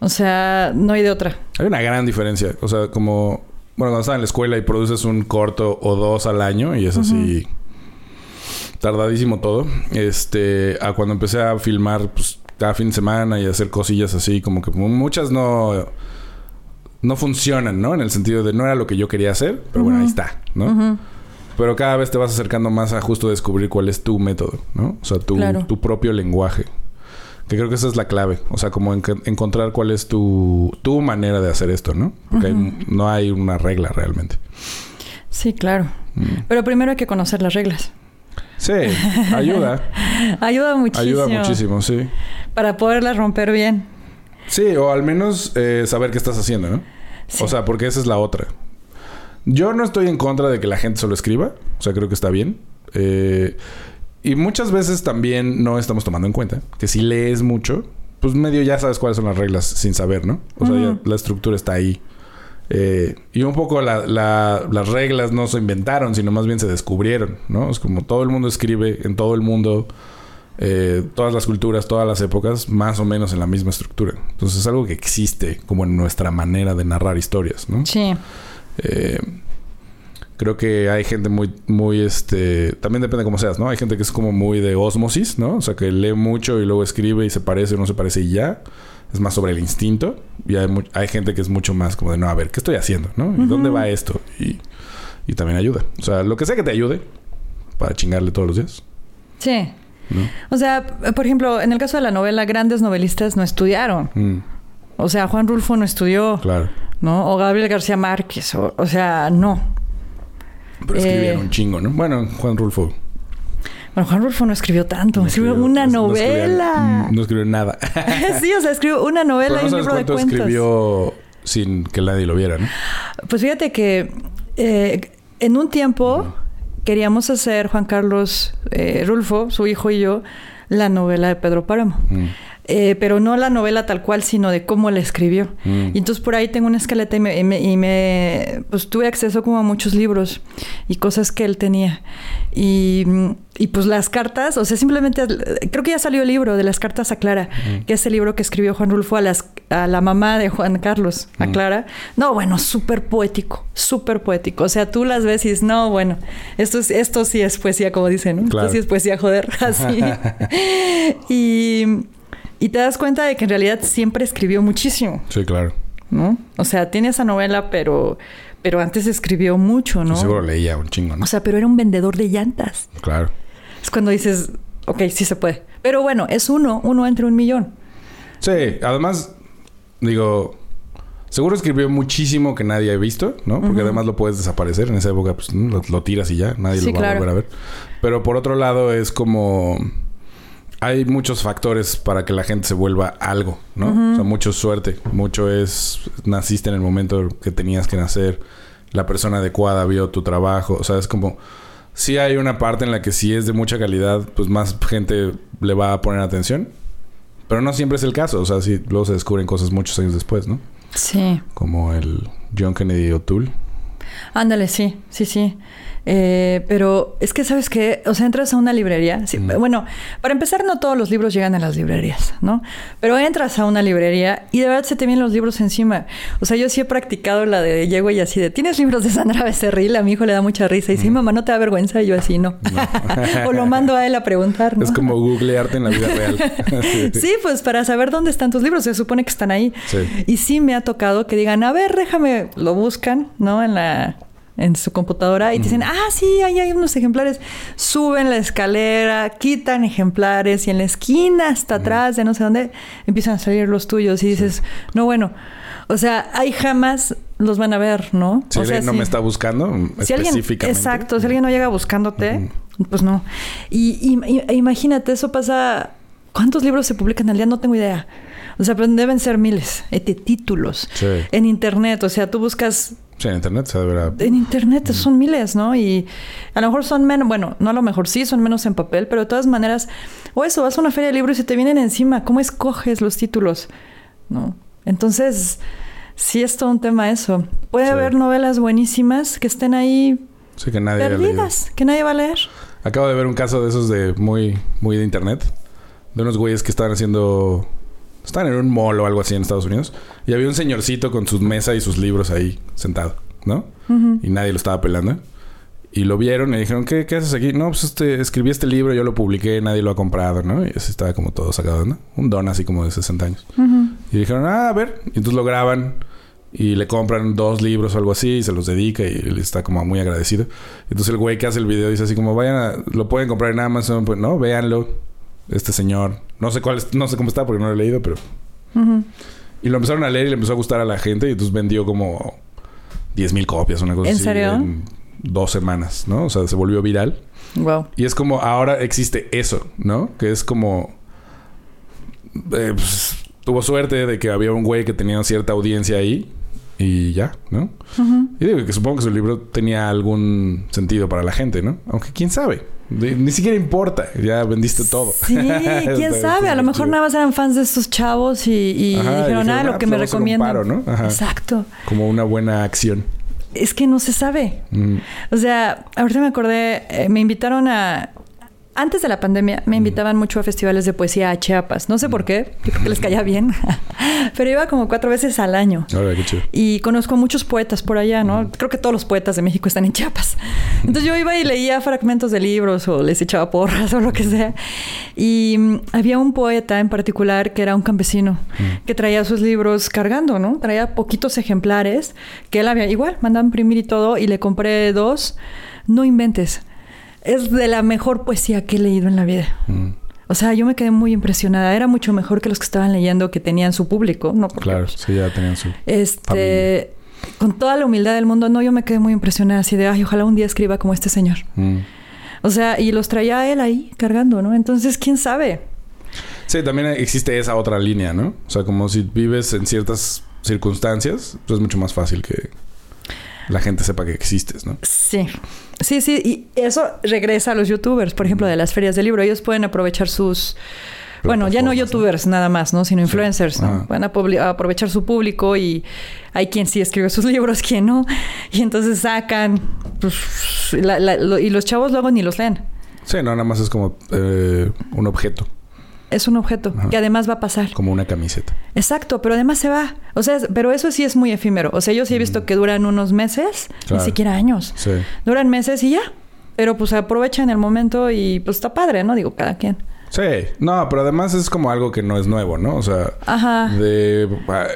S2: O sea, no hay de otra.
S1: Hay una gran diferencia. O sea, como... Bueno, cuando estás en la escuela y produces un corto o dos al año y es así... Tardadísimo todo. Este... A cuando empecé a filmar pues, cada fin de semana y hacer cosillas así, como que muchas no... No funcionan, ¿no? En el sentido de no era lo que yo quería hacer, pero bueno, ahí está, ¿no?
S2: Ujú.
S1: Pero cada vez te vas acercando más a justo descubrir cuál es tu método, ¿no? O sea, tu,
S2: Claro.
S1: tu propio lenguaje. Que creo que esa es la clave. O sea, como enc- encontrar cuál es tu, tu manera de hacer esto, ¿no? Porque hay- no hay una regla realmente.
S2: Sí, claro.
S1: Mm.
S2: Pero primero hay que conocer las reglas.
S1: Sí, ayuda.
S2: Ayuda muchísimo.
S1: ayuda muchísimo, sí.
S2: Para poderlas romper bien.
S1: Sí, o al menos eh, saber qué estás haciendo, ¿no?
S2: Sí.
S1: O sea, porque esa es la otra. Yo no estoy en contra de que la gente solo escriba. O sea, creo que está bien. Eh, y muchas veces también no estamos tomando en cuenta que si lees mucho, pues medio ya sabes cuáles son las reglas sin saber, ¿no? O sea, ya la estructura está ahí. Eh, y un poco la- la- las reglas no se inventaron, sino más bien se descubrieron, ¿no? Es como todo el mundo escribe en todo el mundo, eh, todas las culturas, todas las épocas, más o menos en la misma estructura. Entonces es algo que existe como en nuestra manera de narrar historias, ¿no?
S2: Sí.
S1: Eh, creo que hay gente muy, muy, este... También depende cómo seas, ¿no? Hay gente que es como muy de osmosis, ¿no? O sea, que lee mucho y luego escribe y se parece o no se parece y ya. Es más sobre el instinto. Y hay, hay gente que es mucho más como de, no, a ver, ¿qué estoy haciendo? ¿No? ¿Y dónde va esto? Y, y también ayuda. O sea, lo que sea que te ayude para chingarle todos los días,
S2: Sí.
S1: ¿no?
S2: O sea, por ejemplo, en el caso de la novela, grandes novelistas no estudiaron.
S1: Mm,
S2: O sea, Juan Rulfo no estudió,
S1: claro.
S2: ¿No? O Gabriel García Márquez. O, o sea, no.
S1: Pero escribían
S2: Eh.
S1: un chingo, ¿no? Bueno, Juan Rulfo.
S2: Bueno, Juan Rulfo no escribió tanto.
S1: no
S2: escribió
S1: escribió-
S2: una
S1: no- no escribía-
S2: novela.
S1: No escribió nada.
S2: sí, o sea, escribió una novela
S1: Pero
S2: y un libro de cuentos.
S1: escribió sin que nadie lo viera, ¿no?
S2: Pues fíjate que eh, en un tiempo queríamos hacer Juan Carlos eh, Rulfo, su hijo y yo, la novela de Pedro Páramo.
S1: Mm.
S2: Eh, pero no la novela tal cual, sino de cómo la escribió.
S1: Mm.
S2: Y entonces por ahí tengo una escaleta y me, y me- y me- pues tuve acceso como a muchos libros y cosas que él tenía. Y, y pues las cartas, o sea, simplemente creo que ya salió el libro de las cartas a Clara,
S1: Mm.
S2: que es el libro que escribió Juan Rulfo a, las, a la mamá de Juan Carlos, a
S1: Mm.
S2: Clara. No, bueno, súper poético, súper poético. O sea, tú las ves y dices, no, bueno, esto, es, esto sí es poesía, como dicen, ¿no?
S1: Claro.
S2: Esto sí es poesía, joder, así. y, y te das cuenta de que en realidad siempre escribió muchísimo.
S1: Sí, claro.
S2: ¿no? O sea, tiene esa novela, pero, pero antes escribió mucho, ¿no?
S1: Sí, seguro leía un chingo, ¿no?
S2: O sea, pero era un vendedor de llantas.
S1: Claro.
S2: Es cuando dices, ok, sí se puede. Pero bueno, es uno, uno entre un millón.
S1: Sí, además, digo, seguro escribió muchísimo que nadie ha visto, ¿no? Porque además lo puedes desaparecer. En esa época, pues lo, lo tiras y ya, nadie
S2: Sí,
S1: lo va
S2: claro.
S1: a volver a ver. Pero por otro lado, es como. Hay muchos factores para que la gente se vuelva algo, ¿no? O sea, mucho suerte. Mucho es. Naciste en el momento que tenías que nacer. La persona adecuada vio tu trabajo. O sea, es como. Sí hay una parte en la que si es de mucha calidad, pues más gente le va a poner atención. Pero no siempre es el caso. O sea, sí, luego se descubren cosas muchos años después, ¿no?
S2: Sí.
S1: Como el John Kennedy O'Toole.
S2: Ándale, sí, sí, sí. Eh, pero es que, ¿sabes qué? O sea, entras a una librería. sí, Bueno, para empezar, no todos los libros llegan a las librerías, ¿no? Pero entras a una librería y de verdad se te vienen los libros encima. O sea, yo sí he practicado la de llego y así de, ¿tienes libros de Sandra Becerril? A mi hijo le da mucha risa. Y dice, mamá, ¿no te da vergüenza? Y yo así, no. o lo mando a él a preguntar, ¿no?
S1: Es como googlearte en la vida real.
S2: Sí, pues para saber dónde están tus libros, se supone que están ahí.
S1: Sí.
S2: Y sí me ha tocado que digan, a ver, déjame, lo buscan, ¿no? En la en su computadora y te dicen, ah, sí, ahí hay unos ejemplares. Suben la escalera, quitan ejemplares y en la esquina hasta atrás de no sé dónde empiezan a salir los tuyos y dices, no, bueno, o sea, ahí jamás los van a ver, ¿no?
S1: Si
S2: o sea,
S1: alguien no me está buscando
S2: Si alguien,
S1: específicamente.
S2: exacto, si alguien no llega buscándote, pues no. Y, y- y- imagínate, eso pasa. ¿Cuántos libros se publican al día? No tengo idea. O sea, pero deben ser miles de títulos.
S1: Sí.
S2: En internet, o sea, tú buscas
S1: Sí, en internet se deberá.
S2: en internet, son miles, ¿no? Y a lo mejor son menos, bueno, no a lo mejor sí, son menos en papel, pero de todas maneras, o eso, vas a una feria de libros y se te vienen encima. ¿Cómo escoges los títulos? ¿No? Entonces, sí es todo un tema eso. Puede
S1: Sí.
S2: haber novelas buenísimas que estén ahí
S1: Sí, que nadie
S2: perdidas, que nadie va a leer.
S1: Acabo de ver un caso de esos de muy, muy de internet. De unos güeyes que estaban haciendo... Estaban en un mall o algo así en Estados Unidos. Y había un señorcito con su mesa y sus libros ahí sentado, ¿no? Y nadie lo estaba pelando. Y lo vieron y dijeron, ¿qué, qué haces aquí? No, pues este, escribí este libro, yo lo publiqué, nadie lo ha comprado, ¿no? Y así estaba como todo sacado, ¿no? Un don así como de 60 años. Y dijeron, ah, a ver. Y entonces lo graban y le compran dos libros o algo así y se los dedica y él está como muy agradecido. Entonces el güey que hace el video dice así como, vayan a, lo pueden comprar en Amazon, pues no, véanlo. Este señor, no sé cuál, es- no sé cómo está porque no lo he leído, pero... Y lo empezaron a leer y le empezó a gustar a la gente y entonces vendió como 10 mil copias, una cosa
S2: ¿En
S1: así.
S2: serio?
S1: En dos semanas, ¿no? O sea, se volvió viral.
S2: Wow.
S1: Y es como ahora existe eso, ¿no? Que es como. eh, pues, tuvo suerte de que había un güey que tenía cierta audiencia ahí y ya, ¿no? Y digo que supongo que su libro tenía algún sentido para la gente, ¿no? Aunque quién sabe. Ni siquiera importa. Ya vendiste todo.
S2: Sí, quién sabe. A lo mejor nada más eran fans de estos chavos y, y
S1: Ajá, y
S2: dijeron, ah,
S1: ah,
S2: lo que
S1: pues
S2: me
S1: un
S2: recomiendan.
S1: paro, ¿no? Ajá.
S2: Exacto.
S1: Como una buena acción.
S2: Es que no se sabe.
S1: Mm.
S2: O sea, ahorita me acordé, eh, me invitaron a... Antes de la pandemia me invitaban mucho a festivales de poesía a Chiapas. No sé por qué, yo creo que les caía bien. Pero iba como cuatro veces al año.
S1: Qué chido.
S2: Y conozco a muchos poetas por allá, ¿no? Creo que todos los poetas de México están en Chiapas. Entonces yo iba y leía fragmentos de libros o les echaba porras o lo que sea. Y mm, había un poeta en particular que era un campesino que traía sus libros cargando, ¿no? Traía poquitos ejemplares que él había igual, mandaba imprimir y todo y le compré dos. No inventes. Es de la mejor poesía que he leído en la vida.
S1: Mm.
S2: O sea, yo me quedé muy impresionada. Era mucho mejor que los que estaban leyendo que tenían su público, ¿no? Porque,
S1: Claro,
S2: pues,
S1: sí, ya tenían su.
S2: este, con toda la humildad del mundo, no, yo me quedé muy impresionada así de, ay, ojalá un día escriba como este señor.
S1: Mm.
S2: O sea, y los traía él ahí cargando, ¿no? Entonces, ¿quién sabe?
S1: Sí, también existe esa otra línea, ¿no? O sea, como si vives en ciertas circunstancias, pues es mucho más fácil que la gente sepa que existes, ¿no?
S2: Sí. Sí, sí, y eso regresa a los youtubers, por ejemplo, de las ferias del libro. Ellos pueden aprovechar sus Bueno, ya no youtubers nada más, ¿no? Sino influencers, ¿no? Van a, aprovechar su público y hay quien sí escribe sus libros, quien no. Y entonces sacan... pues, la- la- lo- y los chavos luego ni los leen.
S1: Sí, no, nada más es como eh, un objeto,
S2: Es un objeto
S1: Ajá.
S2: que además va a pasar.
S1: como una camiseta.
S2: Exacto, pero además se va. O sea, pero eso sí es muy efímero. O sea, yo sí he visto que duran unos meses,
S1: Claro.
S2: ni siquiera años.
S1: Sí.
S2: Duran meses y ya. Pero pues aprovechan el momento y pues está padre, ¿no? Digo, cada quien.
S1: Sí. No, pero además es como algo que no es nuevo, ¿no? O sea,
S2: Ajá.
S1: de ah,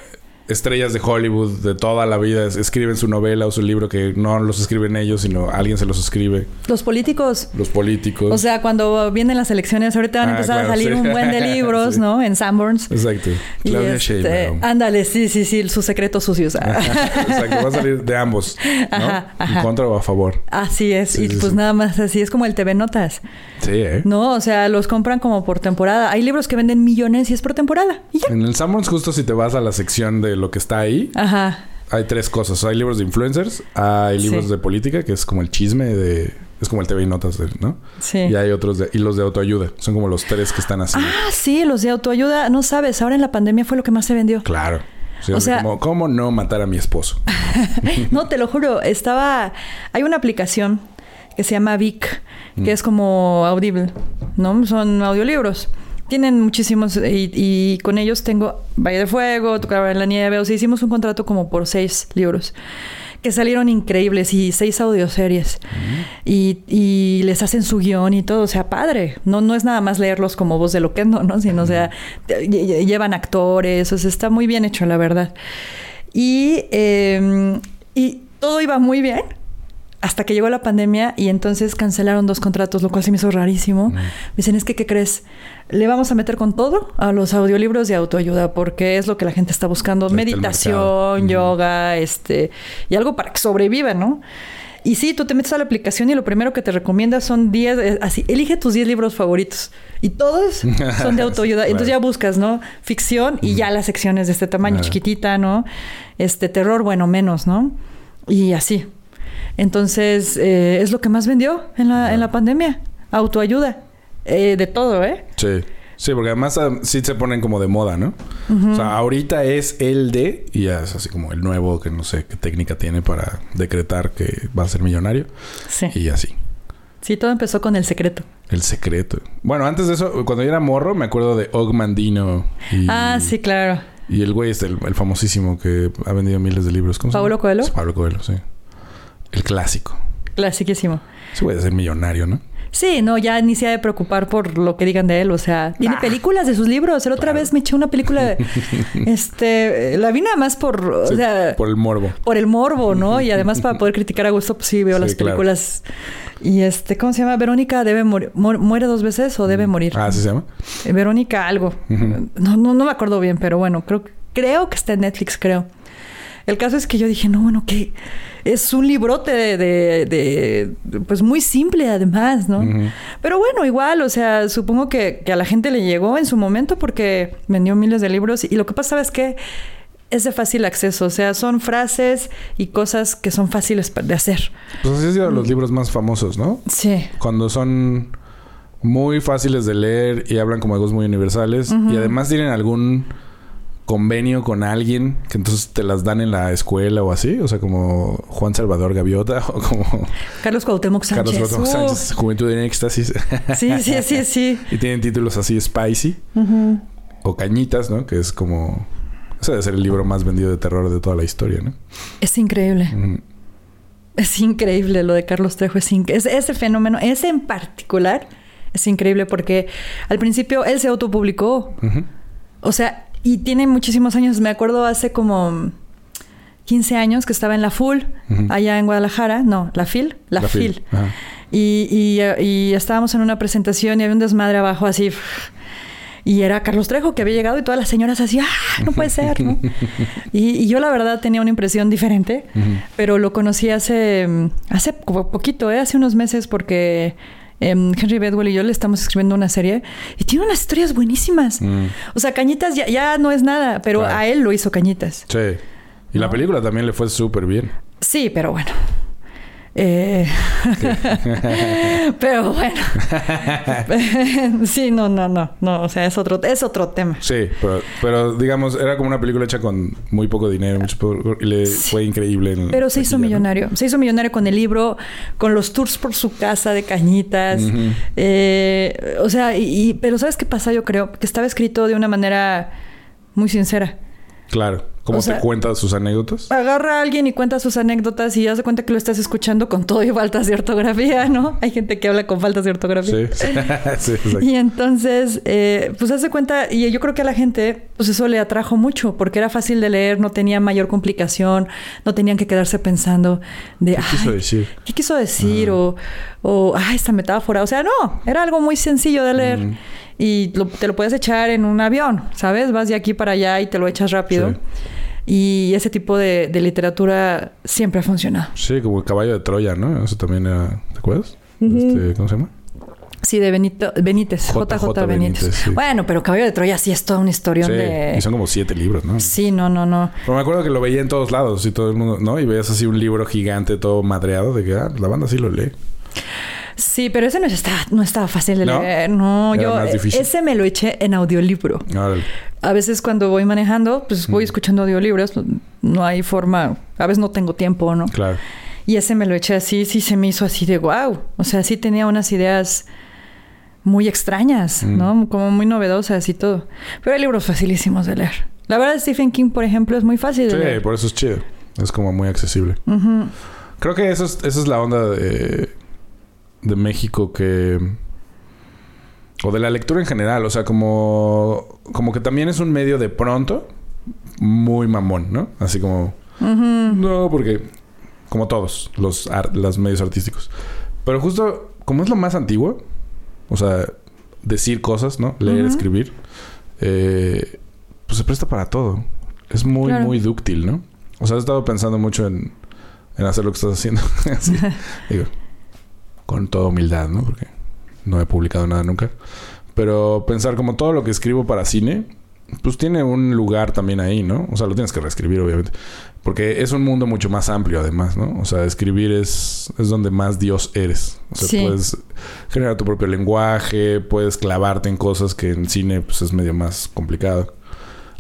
S1: estrellas de Hollywood de toda la vida es- escriben su novela o su libro que no los escriben ellos, sino alguien se los escribe.
S2: Los políticos.
S1: Los políticos.
S2: O sea, cuando vienen las elecciones, ahorita van a
S1: Ah,
S2: empezar
S1: claro,
S2: a salir
S1: sí.
S2: un buen de libros,
S1: Sí.
S2: ¿no? En Sanborns.
S1: Exacto.
S2: Y
S1: Claudia
S2: este,
S1: Sheinbaum.
S2: ándale, sí, sí, sí, sus secretos sucios.
S1: Exacto, va a salir de ambos. ¿no?
S2: Ajá, ajá.
S1: En contra o a favor.
S2: Así es.
S1: Sí,
S2: y pues nada más así. Es como el TV Notas.
S1: Sí, ¿eh?
S2: No, o sea, los compran como por temporada. Hay libros que venden millones y es por temporada. Y ya.
S1: En el Sanborns, justo si te vas a la sección de lo que está ahí,
S2: Ajá.
S1: hay tres cosas. Hay libros de influencers, hay libros
S2: Sí.
S1: de política, que es como el chisme de... Es como el TV y Notas, ¿no?
S2: Sí.
S1: Y hay otros de... Y los de autoayuda. Son como los tres que están así.
S2: Ah, sí, los de autoayuda. No sabes, ahora en la pandemia fue lo que más se vendió.
S1: Claro. Sí,
S2: O sea-
S1: como, ¿cómo no matar a mi esposo?
S2: No, te lo juro, estaba... Hay una aplicación que se llama Vic, que es como Audible, ¿no? Son audiolibros. Tienen muchísimos y, y con ellos tengo Valle de Fuego, Tocar en la Nieve, o sea, hicimos un contrato como por seis libros que salieron increíbles y seis audioseries y, y les hacen su guion y todo, o sea, padre. No, no es nada más leerlos como voz de loquendo, ¿no? Sino, o sea, lle- lle- llevan actores, o sea, está muy bien hecho, la verdad. Y, eh, y todo iba muy bien hasta que llegó la pandemia y entonces cancelaron dos contratos, lo cual se me hizo rarísimo. Me dicen, es que, ¿qué crees? Le vamos a meter con todo a los audiolibros de autoayuda porque es lo que la gente está buscando. Meditación, yoga, este, y algo para que sobreviva, ¿no? Y sí, tú te metes a la aplicación y lo primero que te recomienda son 10, eh, así, elige tus 10 libros favoritos. Y todos son de autoayuda.
S1: Claro.
S2: Entonces ya buscas, ¿no? Ficción y ya las secciones de este tamaño, chiquitita, ¿no? Este, terror, bueno, menos, ¿no? Y así. Entonces, eh, es lo que más vendió en la, en la pandemia. Autoayuda. Eh, de todo, ¿eh?
S1: Sí. Sí, porque además ah, sí se ponen como de moda, ¿no? O sea, ahorita es el de... Y ya es así como el nuevo que no sé qué técnica tiene para decretar que va a ser millonario.
S2: Sí.
S1: Y así.
S2: Sí, todo empezó con el secreto.
S1: El secreto. Bueno, antes de eso, cuando yo era morro, me acuerdo de Og Mandino. Y,
S2: Ah, sí, claro.
S1: Y el güey este, el, el famosísimo que ha vendido miles de libros. ¿Cómo se
S2: ¿Paulo
S1: llama?
S2: Coelho?
S1: Sí, Pablo Coelho, sí. El clásico.
S2: Clasiquísimo.
S1: Ese güey de ser millonario, ¿no?
S2: Sí, no, ya ni se ha de preocupar por lo que digan de él. O sea, tiene
S1: Ah.
S2: películas de sus libros. La otra
S1: Claro.
S2: vez me eché una película. de- este, la vi nada más por, o
S1: Sí,
S2: sea,
S1: por el morbo.
S2: por el morbo, ¿no? Y además para poder criticar a gusto, pues sí veo
S1: Sí,
S2: las
S1: claro.
S2: películas. Y este, ¿cómo se llama? Verónica debe morir, muere dos veces o debe morir.
S1: Ah, ¿sí se llama?
S2: Eh, Verónica algo. No, no, no me acuerdo bien, pero bueno, creo, creo que está en Netflix, creo. El caso es que yo dije, no, bueno, que es un librote de, de- de- pues muy simple además, ¿no? Pero bueno, igual, o sea, supongo que, que a la gente le llegó en su momento porque vendió miles de libros y lo que pasa es que es de fácil acceso, o sea, son frases y cosas que son fáciles de hacer.
S1: Pues así han sido los libros más famosos, ¿no?
S2: Sí.
S1: Cuando son muy fáciles de leer y hablan como de cosas muy universales y además tienen algún convenio con alguien que entonces te las dan en la escuela o así, o sea, como Juan Salvador Gaviota o como
S2: Carlos Cuauhtémoc Sánchez.
S1: Carlos Cuauhtémoc
S2: Uh,
S1: Sánchez, Juventud en Éxtasis.
S2: Sí, sí, sí, sí.
S1: y tienen títulos así spicy o Cañitas, ¿no? Que es como ese debe ser el libro más vendido de terror de toda la historia, ¿no?
S2: Es increíble. Es increíble lo de Carlos Trejo. Es es- ese fenómeno, ese en particular, es increíble porque al principio él se autopublicó. O sea, y tiene muchísimos años. Me acuerdo hace como 15 años que estaba en la Full,
S1: Ujú.
S2: allá en Guadalajara. No, la FIL. La,
S1: La
S2: FIL. Y, y, y estábamos en una presentación y había un desmadre abajo así. Y era Carlos Trejo que había llegado y todas las señoras así, ¡ah! No puede ser, ¿no? y, y yo la verdad tenía una impresión diferente, pero lo conocí hace, hace po- poquito, ¿eh? Hace unos meses porque em, Henry Bedwell y yo le estamos escribiendo una serie y tiene unas historias buenísimas.
S1: Mm.
S2: O sea, Cañitas ya, ya no es nada, pero
S1: Claro.
S2: a él lo hizo Cañitas.
S1: Sí. Y la película también le fue súper bien.
S2: Sí, pero bueno. Eh, pero bueno. sí, no, no, no. No, o sea, es otro, es otro tema.
S1: Sí, pero, pero digamos, era como una película hecha con muy poco dinero, mucho poco- y le fue increíble. en
S2: Pero se hizo millonario. Se hizo millonario con el libro, con los tours por su casa de cañitas. Eh, o sea, y- pero ¿sabes qué pasa? Yo creo que estaba escrito de una manera muy sincera.
S1: Claro. ¿Cómo
S2: O sea-
S1: te cuenta sus anécdotas?
S2: Agarra a alguien y cuenta sus anécdotas y haz de cuenta que lo estás escuchando con todo y faltas de ortografía, ¿no? Hay gente que habla con faltas de ortografía.
S1: Sí, sí.
S2: Y entonces, eh, pues hace cuenta, y yo creo que a la gente, pues eso le atrajo mucho, porque era fácil de leer, no tenía mayor complicación, no tenían que quedarse pensando de,
S1: ¿Qué quiso
S2: "Ay,
S1: decir?
S2: ¿qué quiso decir? O, o, ah, esta metáfora. O sea, no, era algo muy sencillo de leer. Y lo- te lo puedes echar en un avión, ¿sabes? Vas de aquí para allá y te lo echas rápido.
S1: Sí.
S2: Y ese tipo de, de literatura siempre ha funcionado.
S1: Sí, como el caballo de Troya, ¿no? Eso también era... ¿Te acuerdas? Este, ¿Cómo se llama?
S2: Sí, de Benito, Benítez, JJ,
S1: JJ
S2: Benítez.
S1: Benítez, sí.
S2: Bueno, pero Caballo de Troya sí es toda una historia
S1: Sí,
S2: de...
S1: y son como siete libros, ¿no?
S2: Sí, no, no, no.
S1: Pero me acuerdo que lo veía en todos lados y todo el mundo, ¿no? Y veías así un libro gigante todo madreado de que, ah, la banda sí lo lee.
S2: Sí, pero ese no estaba, no estaba fácil de
S1: ¿No?
S2: leer. No,
S1: Era
S2: yo
S1: más difícil.
S2: ese me lo eché en audiolibro.
S1: Órale.
S2: A veces cuando voy manejando, pues voy
S1: Mm.
S2: escuchando audiolibros, no hay forma, a veces no tengo tiempo, ¿no?
S1: Claro.
S2: Y ese me lo eché así, sí se me hizo así de wow. O sea, sí tenía unas ideas muy extrañas,
S1: Mm.
S2: ¿no? Como muy novedosas y todo. Pero hay libros facilísimos de leer. La verdad, Stephen King, por ejemplo, es muy fácil de
S1: Sí,
S2: leer.
S1: por eso es chido. Es como muy accesible. Creo que eso es, esa es la onda de, de México que... O de la lectura en general. O sea, como... Como que también es un medio de pronto muy mamón, ¿no? Así como... No, porque... Como todos los, ar- los medios artísticos. Pero justo como es lo más antiguo, o sea, decir cosas, ¿no? Leer, escribir, eh, pues se presta para todo. Es muy,
S2: Claro.
S1: muy dúctil, ¿no? O sea, he estado pensando mucho en, en hacer lo que estás haciendo. Así, digo, con toda humildad, ¿no? Porque no he publicado nada nunca. Pero pensar como todo lo que escribo para cine, pues tiene un lugar también ahí, ¿no? O sea, lo tienes que reescribir, obviamente. Porque es un mundo mucho más amplio, además, ¿no? O sea, escribir es, es donde más Dios eres. O sea,
S2: Sí.
S1: puedes generar tu propio lenguaje, puedes clavarte en cosas que en cine pues, es medio más complicado.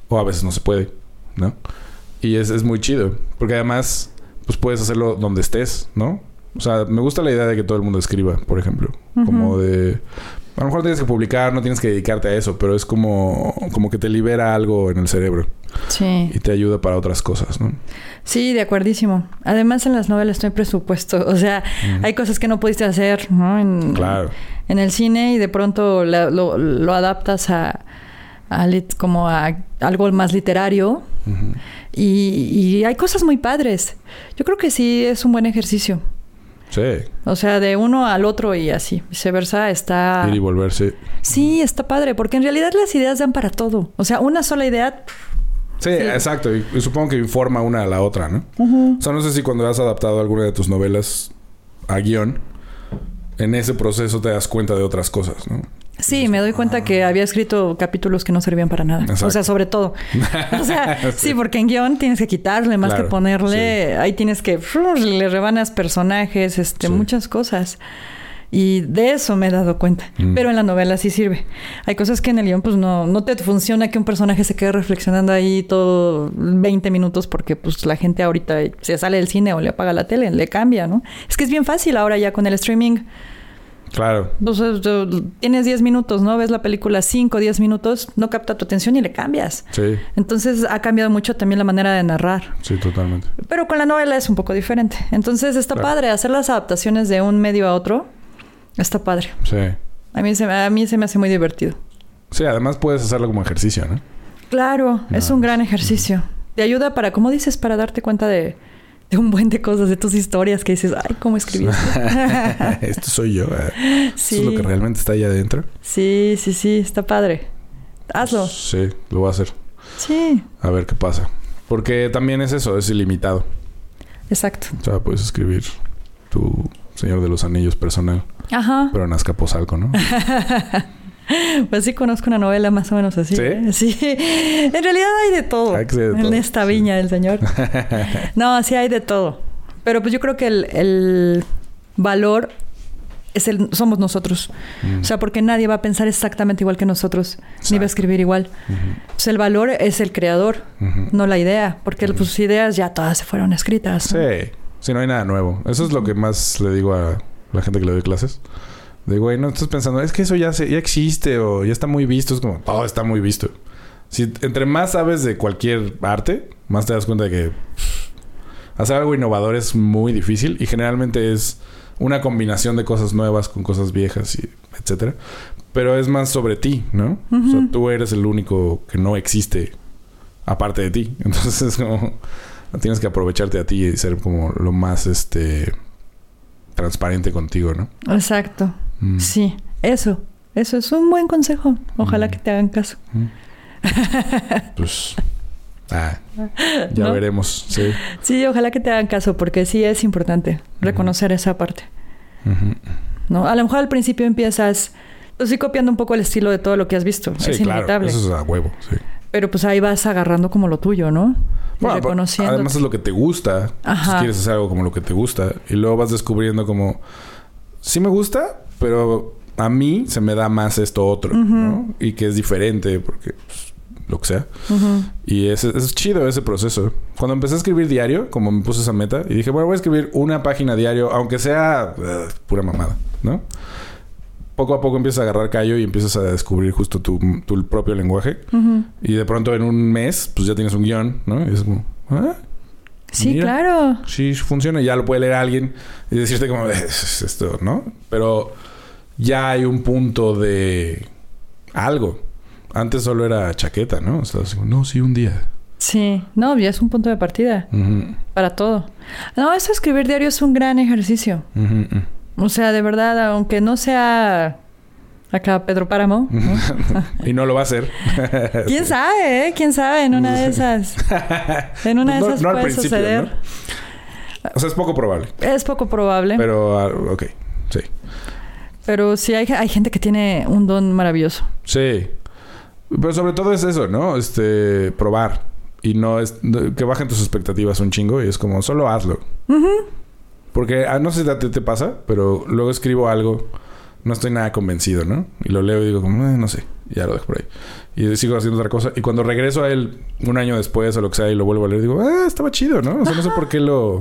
S1: O a veces no se puede, ¿no? Y es, es muy chido. Porque además, pues puedes hacerlo donde estés, ¿no? O sea, me gusta la idea de que todo el mundo escriba, por ejemplo. Como de... A lo mejor tienes que publicar, no tienes que dedicarte a eso, pero es como, como que te libera algo en el cerebro
S2: Sí.
S1: y te ayuda para otras cosas, ¿no?
S2: Sí, de acuerdísimo. Además, en las novelas no hay presupuesto. O sea, hay cosas que no pudiste hacer, ¿no? En,
S1: Claro.
S2: en el cine y de pronto la- lo, lo adaptas a, a lit- como a algo más literario y, y hay cosas muy padres. Yo creo que sí es un buen ejercicio.
S1: Sí.
S2: O sea, de uno al otro y así, viceversa, está...
S1: Ir y volverse.
S2: Sí, está padre, porque en realidad las ideas dan para todo. O sea, una sola idea...
S1: Sí, exacto. Y, y supongo que informa una a la otra, ¿no?
S2: ujú.
S1: O sea, no sé si cuando has adaptado alguna de tus novelas a guion, en ese proceso te das cuenta de otras cosas, ¿no?
S2: Sí, me doy cuenta que había escrito capítulos que no servían para nada.
S1: Exacto.
S2: O sea, sobre todo. O sea, sí, porque en guion tienes que quitarle más
S1: Claro,
S2: que ponerle. Ahí tienes que le rebanas personajes, este,
S1: Sí.
S2: muchas cosas. Y de eso me he dado cuenta.
S1: Mm.
S2: Pero en la novela sí sirve. Hay cosas que en el guion pues no, no te funciona que un personaje se quede reflexionando ahí todo 20 minutos porque pues la gente ahorita se sale del cine o le apaga la tele, le cambia, ¿no? Es que es bien fácil ahora ya con el streaming.
S1: Claro.
S2: Entonces, tienes 10 minutos, ¿no? Ves la película 5, 10 minutos, no capta tu atención y le cambias.
S1: Sí,
S2: Entonces ha cambiado mucho también la manera de narrar.
S1: sí, totalmente.
S2: Pero con la novela es un poco diferente. Entonces está
S1: Claro.
S2: padre hacer las adaptaciones de un medio a otro. Está padre.
S1: Sí.
S2: A mí, se, a mí se me hace muy divertido.
S1: Sí, además puedes hacerlo como ejercicio, ¿no?
S2: Claro, es un gran ejercicio. Te ayuda para, como dices, para darte cuenta de, de un buen de cosas, de tus historias que dices, ay, ¿cómo escribí esto?
S1: Esto soy yo. eh. Esto
S2: sí,
S1: es lo que realmente está ahí adentro.
S2: sí, sí, sí, está padre. Hazlo.
S1: Sí, lo voy a hacer.
S2: Sí,
S1: A ver qué pasa. Porque también es eso, es ilimitado.
S2: exacto.
S1: O sea, puedes escribir tu Señor de los Anillos personal,
S2: Ajá.
S1: pero en Azcapotzalco, ¿no?
S2: Pues sí conozco una novela más o menos así.
S1: ¿Sí?
S2: ¿eh? Sí. En realidad hay de todo.
S1: Hay
S2: en esta
S1: sí.
S2: viña del señor. No, sí hay de todo. Pero pues yo creo que el, el valor es el, somos nosotros.
S1: Mm.
S2: O sea, porque nadie va a pensar exactamente igual que nosotros, ni va a escribir igual. Sea, el valor es el creador, no la idea, porque pues, sus ideas ya todas se fueron escritas. ¿no?
S1: Sí, sí, no hay nada nuevo. Eso es lo que más le digo a la gente que le doy clases. De güey, no estás pensando, es que eso ya, se, ya existe o ya está muy visto. Es como, todo está muy visto. Si entre más sabes de cualquier arte, más te das cuenta de que hacer algo innovador es muy difícil y generalmente es una combinación de cosas nuevas con cosas viejas y etcétera. Pero es más sobre ti, ¿no? O sea, tú eres el único que no existe aparte de ti. Entonces es como tienes que aprovecharte a ti y ser como lo más este transparente contigo, ¿no?
S2: Exacto.
S1: Mm.
S2: Sí, eso. Eso es un buen consejo. Ojalá
S1: Mm.
S2: que te hagan caso.
S1: Mm. Pues ah, ya
S2: ¿No?
S1: veremos, sí.
S2: Sí, ojalá que te hagan caso, porque sí es importante reconocer esa parte. ¿no? A lo mejor al principio empiezas, pues sí, copiando un poco el estilo de todo lo que has visto.
S1: Sí,
S2: es
S1: claro,
S2: inevitable.
S1: eso es a huevo, sí.
S2: Pero pues ahí vas agarrando como lo tuyo, ¿no?
S1: Bueno,
S2: reconociendo.
S1: además es lo que te gusta.
S2: Ajá.
S1: quieres hacer algo como lo que te gusta. Y luego vas descubriendo como... Sí me gusta, pero a mí se me da más esto otro, ¿no? Y que es diferente porque... pues, lo que sea. Y es, es chido ese proceso. Cuando empecé a escribir diario, como me puse esa meta, y dije, bueno, voy a escribir una página diario, aunque sea eh, pura mamada, ¿no? Poco a poco empiezas a agarrar callo y empiezas a descubrir justo tu, tu propio lenguaje. Y de pronto en un mes, pues ya tienes un guion, ¿no? Y es como, ah,
S2: Sí,
S1: Mira.
S2: claro.
S1: sí, funciona. Ya lo puede leer alguien y decirte como, "Eh, es esto, ¿no? Pero ya hay un punto de algo. Antes solo era chaqueta, ¿no? O sea, no, sí, un día.
S2: Sí. No, ya es un punto de partida para todo. No, eso escribir diario es un gran ejercicio. O sea, de verdad, aunque no sea acá Pedro Páramo, ¿no?
S1: y no lo va a hacer.
S2: ¿Quién sabe, eh? ¿Quién sabe? En una de esas. En una de
S1: No-
S2: esas
S1: no al
S2: puede suceder.
S1: ¿no? O sea, es poco probable.
S2: Es poco probable. Pero,
S1: ah, ok. Sí.
S2: Sí hay, hay gente que tiene un don maravilloso.
S1: Sí. Pero sobre todo es eso, ¿no? Este, probar. Y no es... Que bajen tus expectativas un chingo y es como, solo hazlo. Porque, ah, no sé si a ti te pasa, pero luego escribo algo, no estoy nada convencido, ¿no? Y lo leo y digo como, "Eh, no sé, y ya lo dejo por ahí. Y sigo haciendo otra cosa. Y cuando regreso a él un año después o lo que sea y lo vuelvo a leer, digo, ah, estaba chido, ¿no? O sea, no sé por qué lo...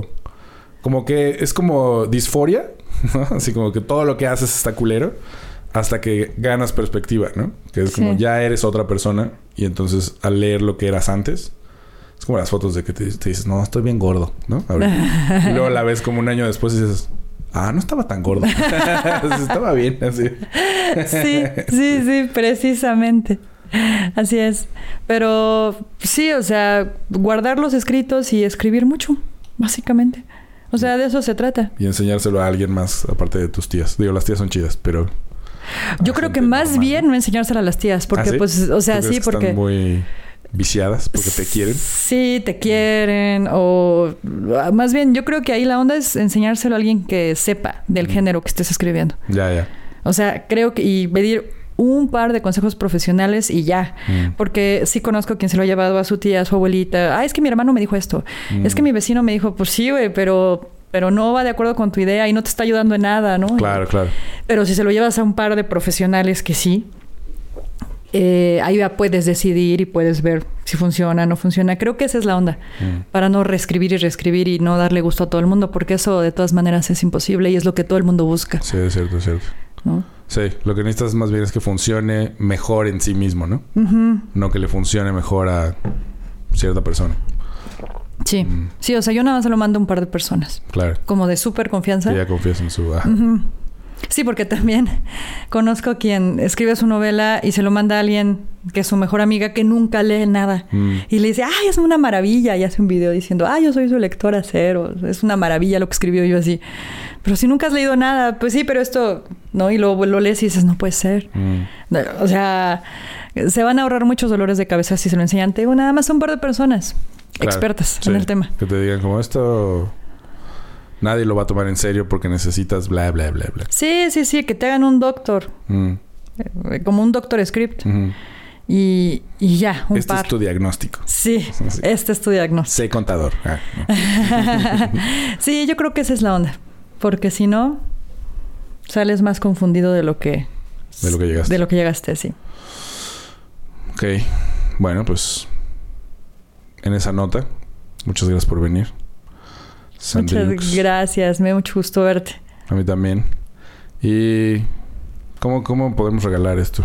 S1: Como que es como disforia, ¿no? Así como que todo lo que haces está culero hasta que ganas perspectiva, ¿no? Que es como
S2: Sí.
S1: ya eres otra persona y entonces al leer lo que eras antes, es como las fotos de que te, te dices, no, estoy bien gordo, ¿no? Y luego la ves como un año después y dices, ah, no estaba tan gordo. estaba bien, así.
S2: Sí, sí, sí, precisamente. Así es. Pero sí, o sea, guardar los escritos y escribir mucho, básicamente. O sea, de eso se trata.
S1: Y enseñárselo a alguien más aparte de tus tías. Digo, las tías son chidas, pero...
S2: Yo creo que más
S1: normal,
S2: bien
S1: ¿no?
S2: enseñárselo a las tías, porque
S1: ¿Ah, sí?
S2: pues, o sea,
S1: ¿Tú crees
S2: sí,
S1: que
S2: porque...
S1: Están muy viciadas porque te quieren.
S2: Sí, te quieren o más bien yo creo que ahí la onda es enseñárselo a alguien que sepa del género que estés escribiendo.
S1: Ya, ya.
S2: O sea, creo que y pedir un par de consejos profesionales y ya.
S1: Mm.
S2: Porque sí conozco a quien se lo ha llevado a su tía, a su abuelita. Ah, es que mi hermano me dijo esto.
S1: Mm.
S2: Es que mi vecino me dijo, pues sí, güey, pero, pero no va de acuerdo con tu idea y no te está ayudando en nada, ¿no?
S1: Claro, claro.
S2: Pero si se lo llevas a un par de profesionales que sí, eh, ahí ya puedes decidir y puedes ver si funciona o no funciona. Creo que esa es la onda.
S1: Mm.
S2: Para no reescribir y reescribir y no darle gusto a todo el mundo, porque eso de todas maneras es imposible y es lo que todo el mundo busca,
S1: Sí, es cierto, es cierto.
S2: ¿no?
S1: Sí, lo que necesitas más bien es que funcione mejor en sí mismo, ¿no? No que le funcione mejor a cierta persona.
S2: Sí,
S1: Mm.
S2: sí, o sea, yo nada más se lo mando a un par de personas,
S1: Claro.
S2: como de súper confianza.
S1: Que ya confías en su... ajá.
S2: Ujú. Sí, porque también conozco a quien escribe su novela y se lo manda a alguien que es su mejor amiga que nunca lee nada.
S1: Mm.
S2: Y le dice, ay, es una maravilla. Y hace un video diciendo, ay, yo soy su lectora cero. Es una maravilla lo que escribió yo así. Pero si nunca has leído nada, pues sí, pero esto, ¿no? Y luego lo lees y dices, no puede ser.
S1: Mm.
S2: No, O sea, se van a ahorrar muchos dolores de cabeza si se lo enseñan. Te digo, nada más un par de personas
S1: Claro.
S2: expertas
S1: Sí.
S2: en el tema.
S1: Que te digan como esto... Nadie lo va a tomar en serio porque necesitas bla, bla, bla, bla.
S2: Sí, sí, sí, que te hagan un doctor,
S1: Mm.
S2: eh, como un doctor script. Y, y ya, un
S1: este
S2: par.
S1: es tu diagnóstico.
S2: Sí,
S1: Sí.
S2: este es tu diagnóstico.
S1: Sé contador. Ah, no.
S2: sí, yo creo que esa es la onda. Porque si no, sales más confundido de lo que...
S1: De lo que llegaste.
S2: De lo que llegaste, sí.
S1: Ok. Bueno, pues en esa nota, muchas gracias por venir.
S2: Muchas gracias. Me da mucho gusto verte.
S1: A mí también. ¿Y cómo, cómo podemos regalar esto?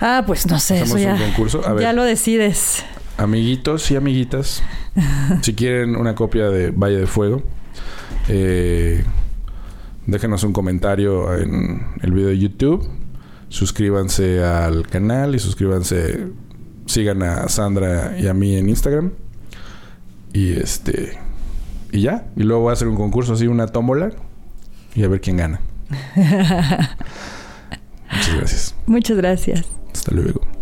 S2: Ah, pues no sé, eso ya,
S1: un concurso. A ver,
S2: ya lo decides.
S1: amiguitos y amiguitas, si quieren una copia de Valle de Fuego, eh, déjenos un comentario en el video de YouTube. Suscríbanse al canal y suscríbanse, sigan a Sandra y a mí en Instagram. Y este y ya, y luego voy a hacer un concurso así, una tómbola y a ver quién gana. Muchas gracias.
S2: Muchas gracias.
S1: Hasta luego.